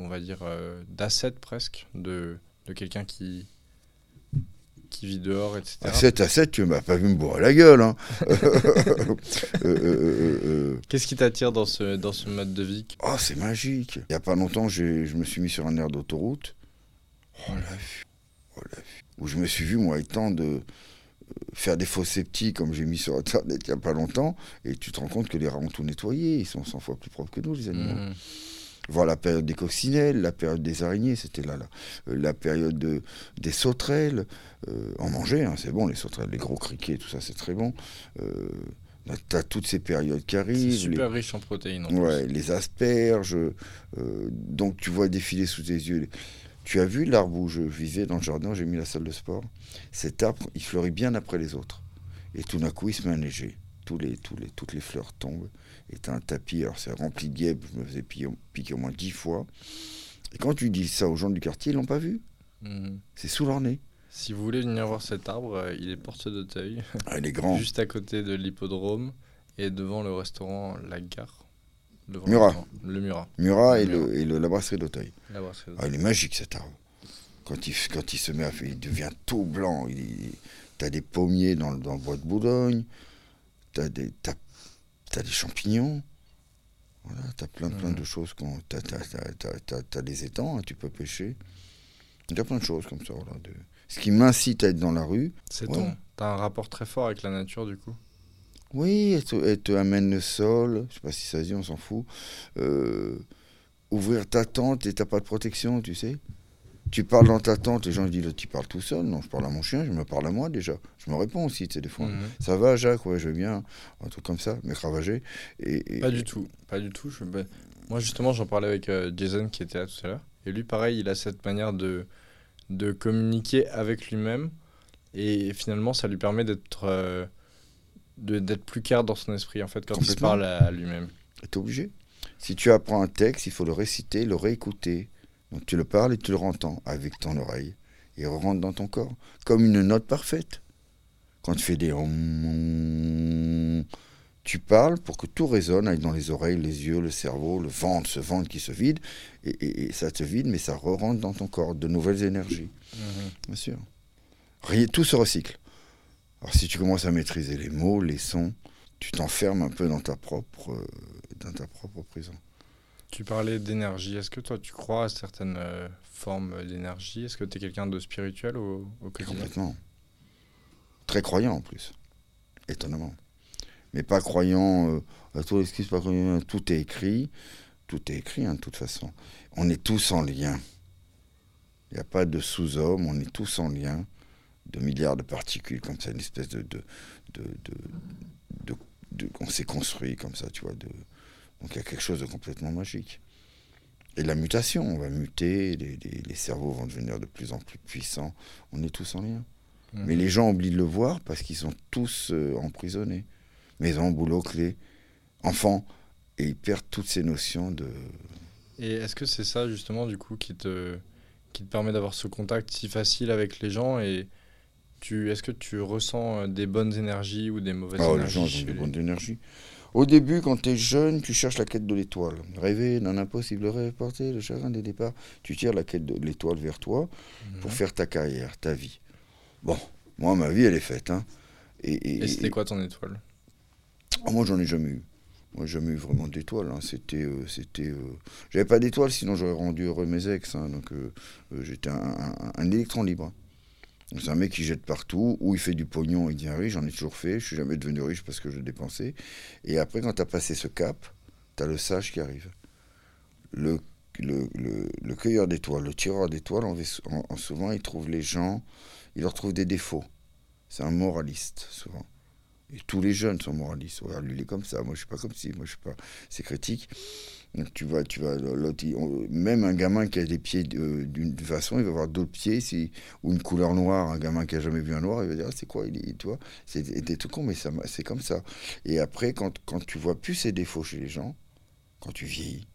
[SPEAKER 1] on va dire, euh, d'asset presque, de, de quelqu'un qui, qui vit dehors, etc.
[SPEAKER 3] À 7 à 7, tu m'as pas vu me boire la gueule. Hein. Euh, euh, euh,
[SPEAKER 1] Qu'est-ce qui t'attire dans ce, dans ce mode de vie?
[SPEAKER 3] Oh, c'est magique. Il y a pas longtemps, je me suis mis sur un air d'autoroute. Oh la vue. Oh la vue. Où je me suis vu, moi, étant de faire des faux septiques, comme j'ai mis sur Internet il y a pas longtemps. Et tu te rends compte que les rats ont tout nettoyé. Ils sont 100 fois plus propres que nous, les animaux.
[SPEAKER 1] Mhm.
[SPEAKER 3] Voir la période des coccinelles, la période des araignées, c'était là, là. Euh, la période de- des sauterelles. Euh, en manger, hein, c'est bon, les sauterelles, les gros criquets, tout ça, c'est très bon. Euh, T'as toutes ces périodes qui arrivent. les-
[SPEAKER 1] super riche en protéines. en
[SPEAKER 3] Ouais,
[SPEAKER 1] plus.
[SPEAKER 3] les asperges. euh, donc tu vois défiler sous tes yeux. Tu as vu l'arbre où je vivais dans le jardin, j'ai mis la salle de sport? Cet arbre, il fleurit bien après les autres. Et tout d'un coup, il se met à neiger. Tous les, tous les, toutes les fleurs tombent. Et t'as un tapis, alors c'est rempli de guêpes, je me faisais piquer, au moins dix fois. Et quand tu dis ça aux gens du quartier, ils l'ont pas vu.
[SPEAKER 1] Mhm.
[SPEAKER 3] C'est sous leur nez.
[SPEAKER 1] Si vous voulez venir voir cet arbre, euh, il est porte d'Auteuil,
[SPEAKER 3] Ah, il est grand.
[SPEAKER 1] juste à côté de l'hippodrome et devant le restaurant La Gare.
[SPEAKER 3] Murat.
[SPEAKER 1] Le, Murat.
[SPEAKER 3] Murat et, le, et le- la brasserie d'Auteuil.
[SPEAKER 1] La brasserie.
[SPEAKER 3] Ah, il est magique cet arbre. Quand il, quand il se met à faire, il devient tout blanc. Il, t'as des pommiers dans, le- dans le bois de Boulogne. T'as des, t'as, t'as des champignons. Voilà, t'as plein, plein
[SPEAKER 1] Mhm.
[SPEAKER 3] de choses. qu'on- T'as, t'as, t'as, t'as, t'as- t'as des étangs, hein, tu peux pêcher. Il y a plein de choses comme ça. Voilà, de... Ce qui m'incite à être dans la rue,
[SPEAKER 1] C'est
[SPEAKER 3] Ouais.
[SPEAKER 1] ton. T'as un rapport très fort avec la nature du coup.
[SPEAKER 3] Oui, elle te, elle te amène le sol, je sais pas si ça se dit, on s'en fout. Euh, ouvrir ta tente et t'as pas de protection, tu sais. Tu parles dans ta tente, les gens ils disent tu parles tout seul. Non, je parle à mon chien, je me parle à moi déjà. Je me réponds aussi, tu sais, des fois.
[SPEAKER 1] Mhm.
[SPEAKER 3] Ça va, Jacques? Ouais, je vais bien. Un truc comme ça, mais ravagé. Et, et-
[SPEAKER 1] Pas du tout, pas du tout. Je... bah, Moi justement j'en parlais avec euh, Jason qui était là tout à l'heure. Et lui pareil, il a cette manière de, de communiquer avec lui-même. Et finalement ça lui permet d'être euh, d'être plus clair dans son esprit en fait quand il se parle à lui-même.
[SPEAKER 3] T'es obligé. Si tu apprends un texte, il faut le réciter, le réécouter. Donc tu le parles et tu le entends avec ton oreille. Et il rentre dans ton corps. Comme une note parfaite. Quand tu fais des tu parles pour que tout résonne aille dans les oreilles, les yeux, le cerveau, le ventre, ce ventre qui se vide, et, et- et ça te vide, mais ça re-rentre dans ton corps, de nouvelles énergies, bien sûr. Rien, tout se recycle. Alors si tu commences à maîtriser les mots, les sons, tu t'enfermes un peu dans ta propre, euh, dans ta propre prison.
[SPEAKER 1] Tu parlais d'énergie. Est-ce que toi, tu crois à certaines euh, formes d'énergie? Est-ce que tu es quelqu'un de spirituel au, au quotidien?
[SPEAKER 3] Complètement. Très croyant en plus. Étonnamment. Mais pas croyant euh, à tout excuse, pas croyant, tout est écrit. Tout est écrit hein, de toute façon. On est tous en lien. Il n'y a pas de sous-homme, on est tous en lien. De milliards de particules, comme ça, une espèce de. de, de, de- on s'est construit comme ça, tu vois. De, donc il y a quelque chose de complètement magique. Et la mutation, on va muter, les, les- les cerveaux vont devenir de plus en plus puissants. On est tous en lien.
[SPEAKER 1] Mhm.
[SPEAKER 3] Mais les gens oublient de le voir parce qu'ils sont tous euh, emprisonnés. Maison, boulot, clé, enfants. Et ils perdent toutes ces notions de...
[SPEAKER 1] Et est-ce que c'est ça, justement, du coup, qui te, qui te permet d'avoir ce contact si facile avec les gens et est-ce que tu ressens euh, des bonnes énergies ou des mauvaises
[SPEAKER 3] Ah, les
[SPEAKER 1] énergies
[SPEAKER 3] gens
[SPEAKER 1] chez
[SPEAKER 3] ils ont de
[SPEAKER 1] les-
[SPEAKER 3] bonne énergie. Au début, quand tu es jeune, tu cherches la quête de l'étoile. Rêver d'un impossible rêve, porter le chagrin des départs. Tu tires la quête de l'étoile vers toi pour
[SPEAKER 1] Mhm.
[SPEAKER 3] faire ta carrière, ta vie. Bon, moi, ma vie, elle est faite. Hein. Et, et-
[SPEAKER 1] Et c'était quoi ton étoile?
[SPEAKER 3] Oh, moi, j'en ai jamais eu. Moi, j'ai jamais eu vraiment d'étoile. hein. C'était, euh, c'était. euh, J'avais pas d'étoile, sinon j'aurais rendu heureux mes ex. hein. Donc, euh, j'étais un, un- un électron libre. C'est un mec qui jette partout, ou il fait du pognon, il devient riche. J'en ai toujours fait. Je suis jamais devenu riche parce que je dépensais. Et après, quand tu as passé ce cap, tu as le sage qui arrive. Le, le, le, le cueilleur d'étoiles, le tireur d'étoiles, en, en- en- souvent, il trouve les gens, il leur trouve des défauts. C'est un moraliste, souvent. Et tous les jeunes sont moralistes. Lui, il est comme ça. Moi, je suis pas comme ci. Moi, je suis pas. C'est critique. Donc, tu vois, tu on- même un gamin qui a des pieds euh, d'une façon, il va avoir d'autres pieds, ou une couleur noire. Un gamin qui a jamais vu un noir, il va dire, Ah, c'est quoi, il est, tu vois, c'est des tout con, mais c'est comme ça. Et après, quand, quand tu vois plus ces défauts chez les gens, quand tu vieillis,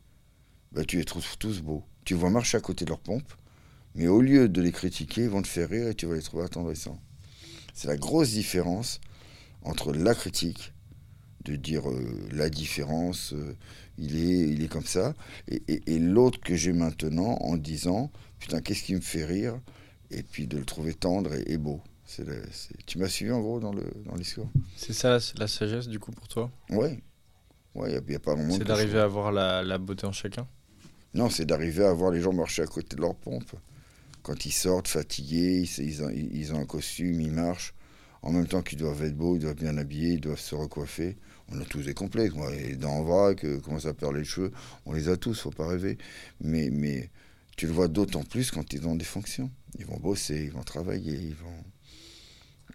[SPEAKER 3] bah, tu les trouves tous beaux. Tu vois marcher à côté de leur pompe, mais au lieu de les critiquer, ils vont te faire rire et tu vas les trouver attendrissants. C'est la grosse différence entre la critique, de dire euh, la différence, euh, il, est, il est comme ça, et, et- et l'autre que j'ai maintenant en disant, putain, qu'est-ce qui me fait rire, et puis de le trouver tendre et, et beau. C'est Tu m'as suivi en gros dans le, dans le discours
[SPEAKER 1] C'est ça la, la sagesse, du coup, pour toi?
[SPEAKER 3] Ouais. Ouais, il n'y a, pas vraiment
[SPEAKER 1] C'est d'arriver à voir la, la beauté en chacun?
[SPEAKER 3] Non, c'est d'arriver à voir les gens marcher à côté de leur pompe. Quand ils sortent fatigués, ils, ils ont, ils ont un costume, ils marchent. En même temps qu'ils doivent être beaux, ils doivent bien habiller, ils doivent se recoiffer. On a tous des complexes. Moi, les dents en vrac, euh, comment ça perd les cheveux, on les a tous, faut pas rêver. Mais, mais tu le vois d'autant plus quand ils ont des fonctions. Ils vont bosser, ils vont travailler, ils vont.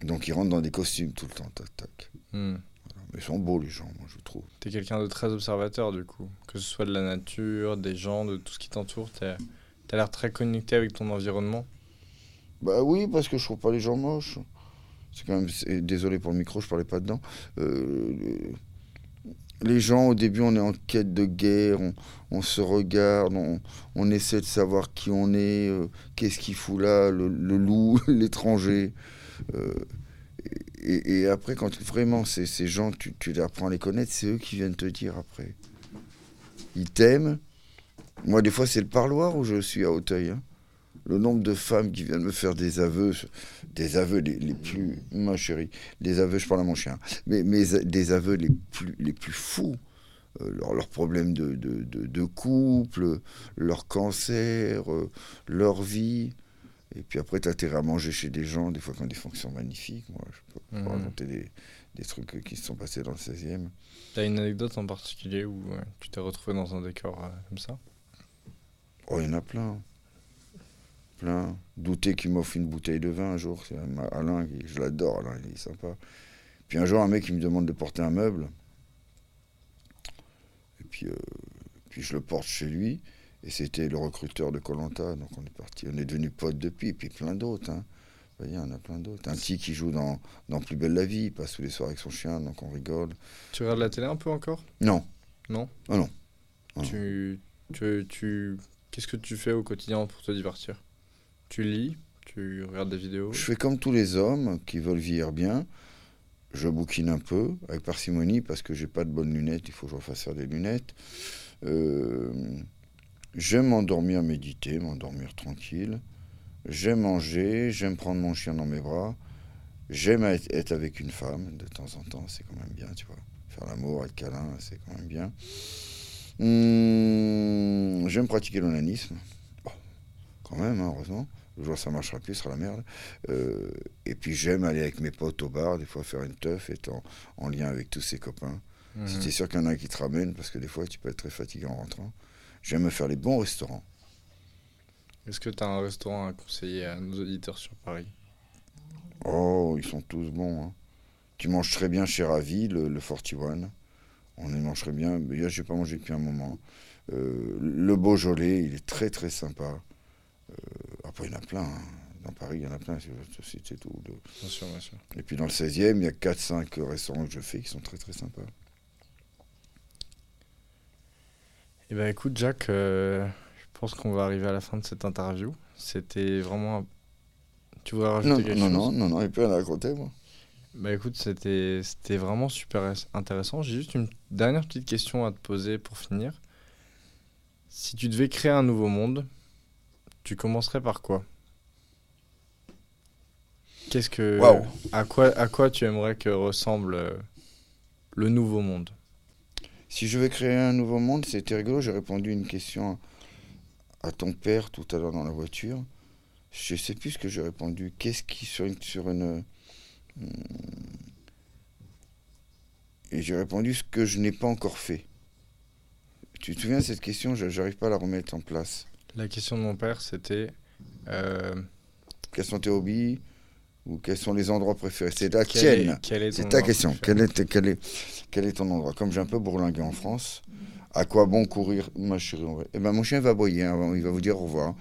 [SPEAKER 3] Donc ils rentrent dans des costumes tout le temps, tac, tac.
[SPEAKER 1] Hmm.
[SPEAKER 3] Mais ils sont beaux les gens, moi je trouve.
[SPEAKER 1] T'es quelqu'un de très observateur, du coup. Que ce soit de la nature, des gens, de tout ce qui t'entoure. T'as as, l'air très connecté avec ton environnement.
[SPEAKER 3] Bah oui, parce que je trouve pas les gens moches. C'est quand même. Désolé pour le micro, je parlais pas dedans. Euh, les gens, au début, on est en quête de guerre, on, se regarde, on, essaie de savoir qui on est, euh, qu'est-ce qu'il fout là, le, loup, l'étranger. Euh, et, après, quand vraiment ces, gens, tu, apprends à les connaître, c'est eux qui viennent te dire après. Ils t'aiment. Moi, des fois, c'est le parloir où je suis à Hauteuil. hein. Le nombre de femmes qui viennent me faire des aveux, des aveux les, les plus, ma chérie, des aveux, je parle à mon chien, mais, mais des aveux les plus, les plus fous. Euh, leurs problèmes de, de, de, de couple, leur cancer, euh, leur vie. Et puis après, tu as intérêt à manger chez des gens, des fois qui ont des fonctions magnifiques. Moi, je peux
[SPEAKER 1] Mhm.
[SPEAKER 3] raconter des, des trucs qui se sont passés dans le 16e.
[SPEAKER 1] T'as une anecdote en particulier où euh, tu t'es retrouvé dans un décor euh, comme ça?
[SPEAKER 3] Oh, il y en a plein. Plein. Douter qu'il m'offre une bouteille de vin un jour. C'est Alain, je l'adore, Alain, il est sympa. Puis un jour, un mec, il me demande de porter un meuble. Et puis, euh, puis je le porte chez lui. Et c'était le recruteur de Colanta. Donc on est parti. On est devenus potes depuis. Et puis plein d'autres. Hein. Vous voyez, en a plein d'autres. Un petit qui joue dans, dans Plus belle la vie. Il passe tous les soirs avec son chien. Donc on rigole.
[SPEAKER 1] Tu regardes la télé un peu encore?
[SPEAKER 3] Non.
[SPEAKER 1] Non?
[SPEAKER 3] Ah non. Ah non.
[SPEAKER 1] Tu, tu, tu... Qu'est-ce que tu fais au quotidien pour te divertir? Tu lis Tu regardes des vidéos
[SPEAKER 3] Je fais comme tous les hommes qui veulent vieillir bien. je bouquine un peu, avec parcimonie, parce que j'ai pas de bonnes lunettes, il faut que je refasse faire des lunettes. Euh, j'aime m'endormir, méditer, m'endormir tranquille. J'aime manger, j'aime prendre mon chien dans mes bras. J'aime être, avec une femme de temps en temps, c'est quand même bien, tu vois. Faire l'amour, être câlin, c'est quand même bien. Hum, j'aime pratiquer l'onanisme. Quand même, hein, heureusement. Le jour ça marchera plus, ce sera la merde. Euh, et puis j'aime aller avec mes potes au bar, des fois faire une teuf, être en, en lien avec tous ses copains.
[SPEAKER 1] Mhm.
[SPEAKER 3] C'est sûr qu'il y en a qui te ramènent, parce que des fois tu peux être très fatigué en rentrant. J'aime me faire les bons restaurants.
[SPEAKER 1] Est-ce que tu as un restaurant à conseiller à nos auditeurs sur Paris?
[SPEAKER 3] Oh, ils sont tous bons. hein. Tu manges très bien chez Ravi, le, le 41. On y mange très bien. Mais là, j'ai pas mangé depuis un moment. Euh, le Beaujolais, il est très très sympa. Euh, après, il y en a plein. hein. Dans Paris, il y en a plein. C'est c'est- c'est tout. De-
[SPEAKER 1] Bien sûr, bien sûr.
[SPEAKER 3] Et puis dans le 16e, il y a 4-5 restaurants que je fais qui sont très très sympas.
[SPEAKER 1] Eh ben écoute, Jack, euh, je pense qu'on va arriver à la fin de cette interview. C'était vraiment. un- Tu voudrais rajouter
[SPEAKER 3] Non,
[SPEAKER 1] quelque
[SPEAKER 3] non,
[SPEAKER 1] chose?
[SPEAKER 3] non, non, non, il n'y a plus rien à raconter, moi.
[SPEAKER 1] Bah écoute, c'était c'était vraiment super intéressant. J'ai juste une dernière petite question à te poser pour finir. Si tu devais créer un nouveau monde, tu commencerais par quoi? Qu'est-ce que
[SPEAKER 3] Waouh.
[SPEAKER 1] à quoi à quoi tu aimerais que ressemble euh, le nouveau monde?
[SPEAKER 3] Si je vais créer un nouveau monde, c'était rigolo. J'ai répondu une question à ton père tout à l'heure dans la voiture. Je sais plus ce que j'ai répondu. Qu'est-ce qui sur une, sur une hum, et j'ai répondu ce que je n'ai pas encore fait. Tu te souviens de cette question? Je n'arrive pas à la remettre en place.
[SPEAKER 1] La question de mon père, c'était euh,
[SPEAKER 3] Quels sont tes hobbies ou quels sont les endroits préférés? C'est la
[SPEAKER 1] quel
[SPEAKER 3] tienne. C'est ta question. Quel est, quel, est, quel est ton endroit? Comme j'ai un peu bourlingué en France, à quoi bon courir, ma chérie va- Eh ben, Mon chien va aboyer, hein, il va vous dire au revoir.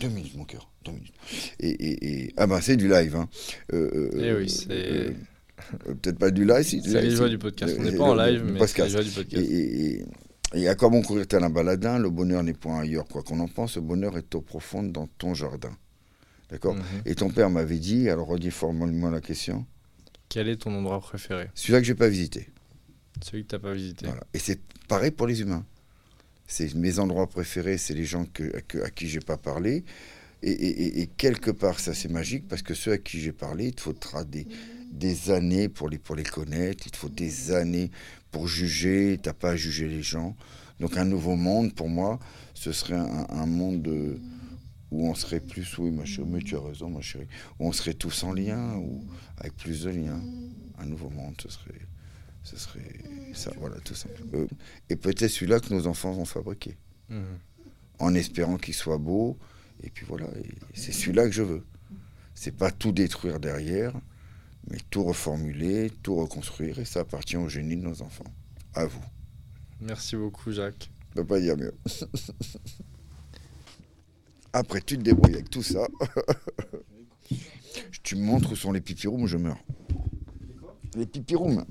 [SPEAKER 3] Deux minutes, mon cœur, deux minutes. Et, et, et- Ah ben, c'est du live. Hein. Euh,
[SPEAKER 1] Eh
[SPEAKER 3] euh,
[SPEAKER 1] oui, c'est
[SPEAKER 3] euh, Peut-être pas du live,
[SPEAKER 1] c'est les joies du podcast. On n'est pas en live, mais c'est les joies du podcast.
[SPEAKER 3] et, et- et à quoi bon courir tel un baladin Le bonheur n'est point ailleurs. Quoi qu'on en pense, le bonheur est au profond dans ton jardin. D'accord
[SPEAKER 1] Mhm.
[SPEAKER 3] Et ton père m'avait dit, alors redis formellement la question,
[SPEAKER 1] Quel est ton endroit préféré
[SPEAKER 3] celui-là que j'ai pas visité.
[SPEAKER 1] Celui que t'as pas visité.
[SPEAKER 3] Voilà. Et c'est pareil pour les humains. C'est mes endroits préférés, c'est les gens que, que- à qui j'ai pas parlé. Et, et- et- et quelque part, ça c'est magique parce que ceux à qui j'ai parlé, il te faudra des, des années pour les, pour les connaître, il te faut des années pour juger, t'as pas à juger les gens. Donc un nouveau monde, pour moi, ce serait un, un monde de- où on serait plus, oui ma chérie, mais tu as raison ma chérie, où on serait tous en lien, ou avec plus de liens. Un nouveau monde, ce serait, ce serait ça, voilà, tout simplement. Euh, et peut-être celui-là que nos enfants vont fabriquer,
[SPEAKER 1] Mhm.
[SPEAKER 3] en espérant qu'il soit beau. Et puis voilà, c'est celui-là que je veux. C'est pas tout détruire derrière, mais tout reformuler, tout reconstruire, et ça appartient au génie de nos enfants. À vous.
[SPEAKER 1] Merci beaucoup, Jacques.
[SPEAKER 3] Je peux pas dire mieux. Après, tu te débrouilles avec tout ça. tu me montres où sont les pipirooms, je meurs. Les pipirooms.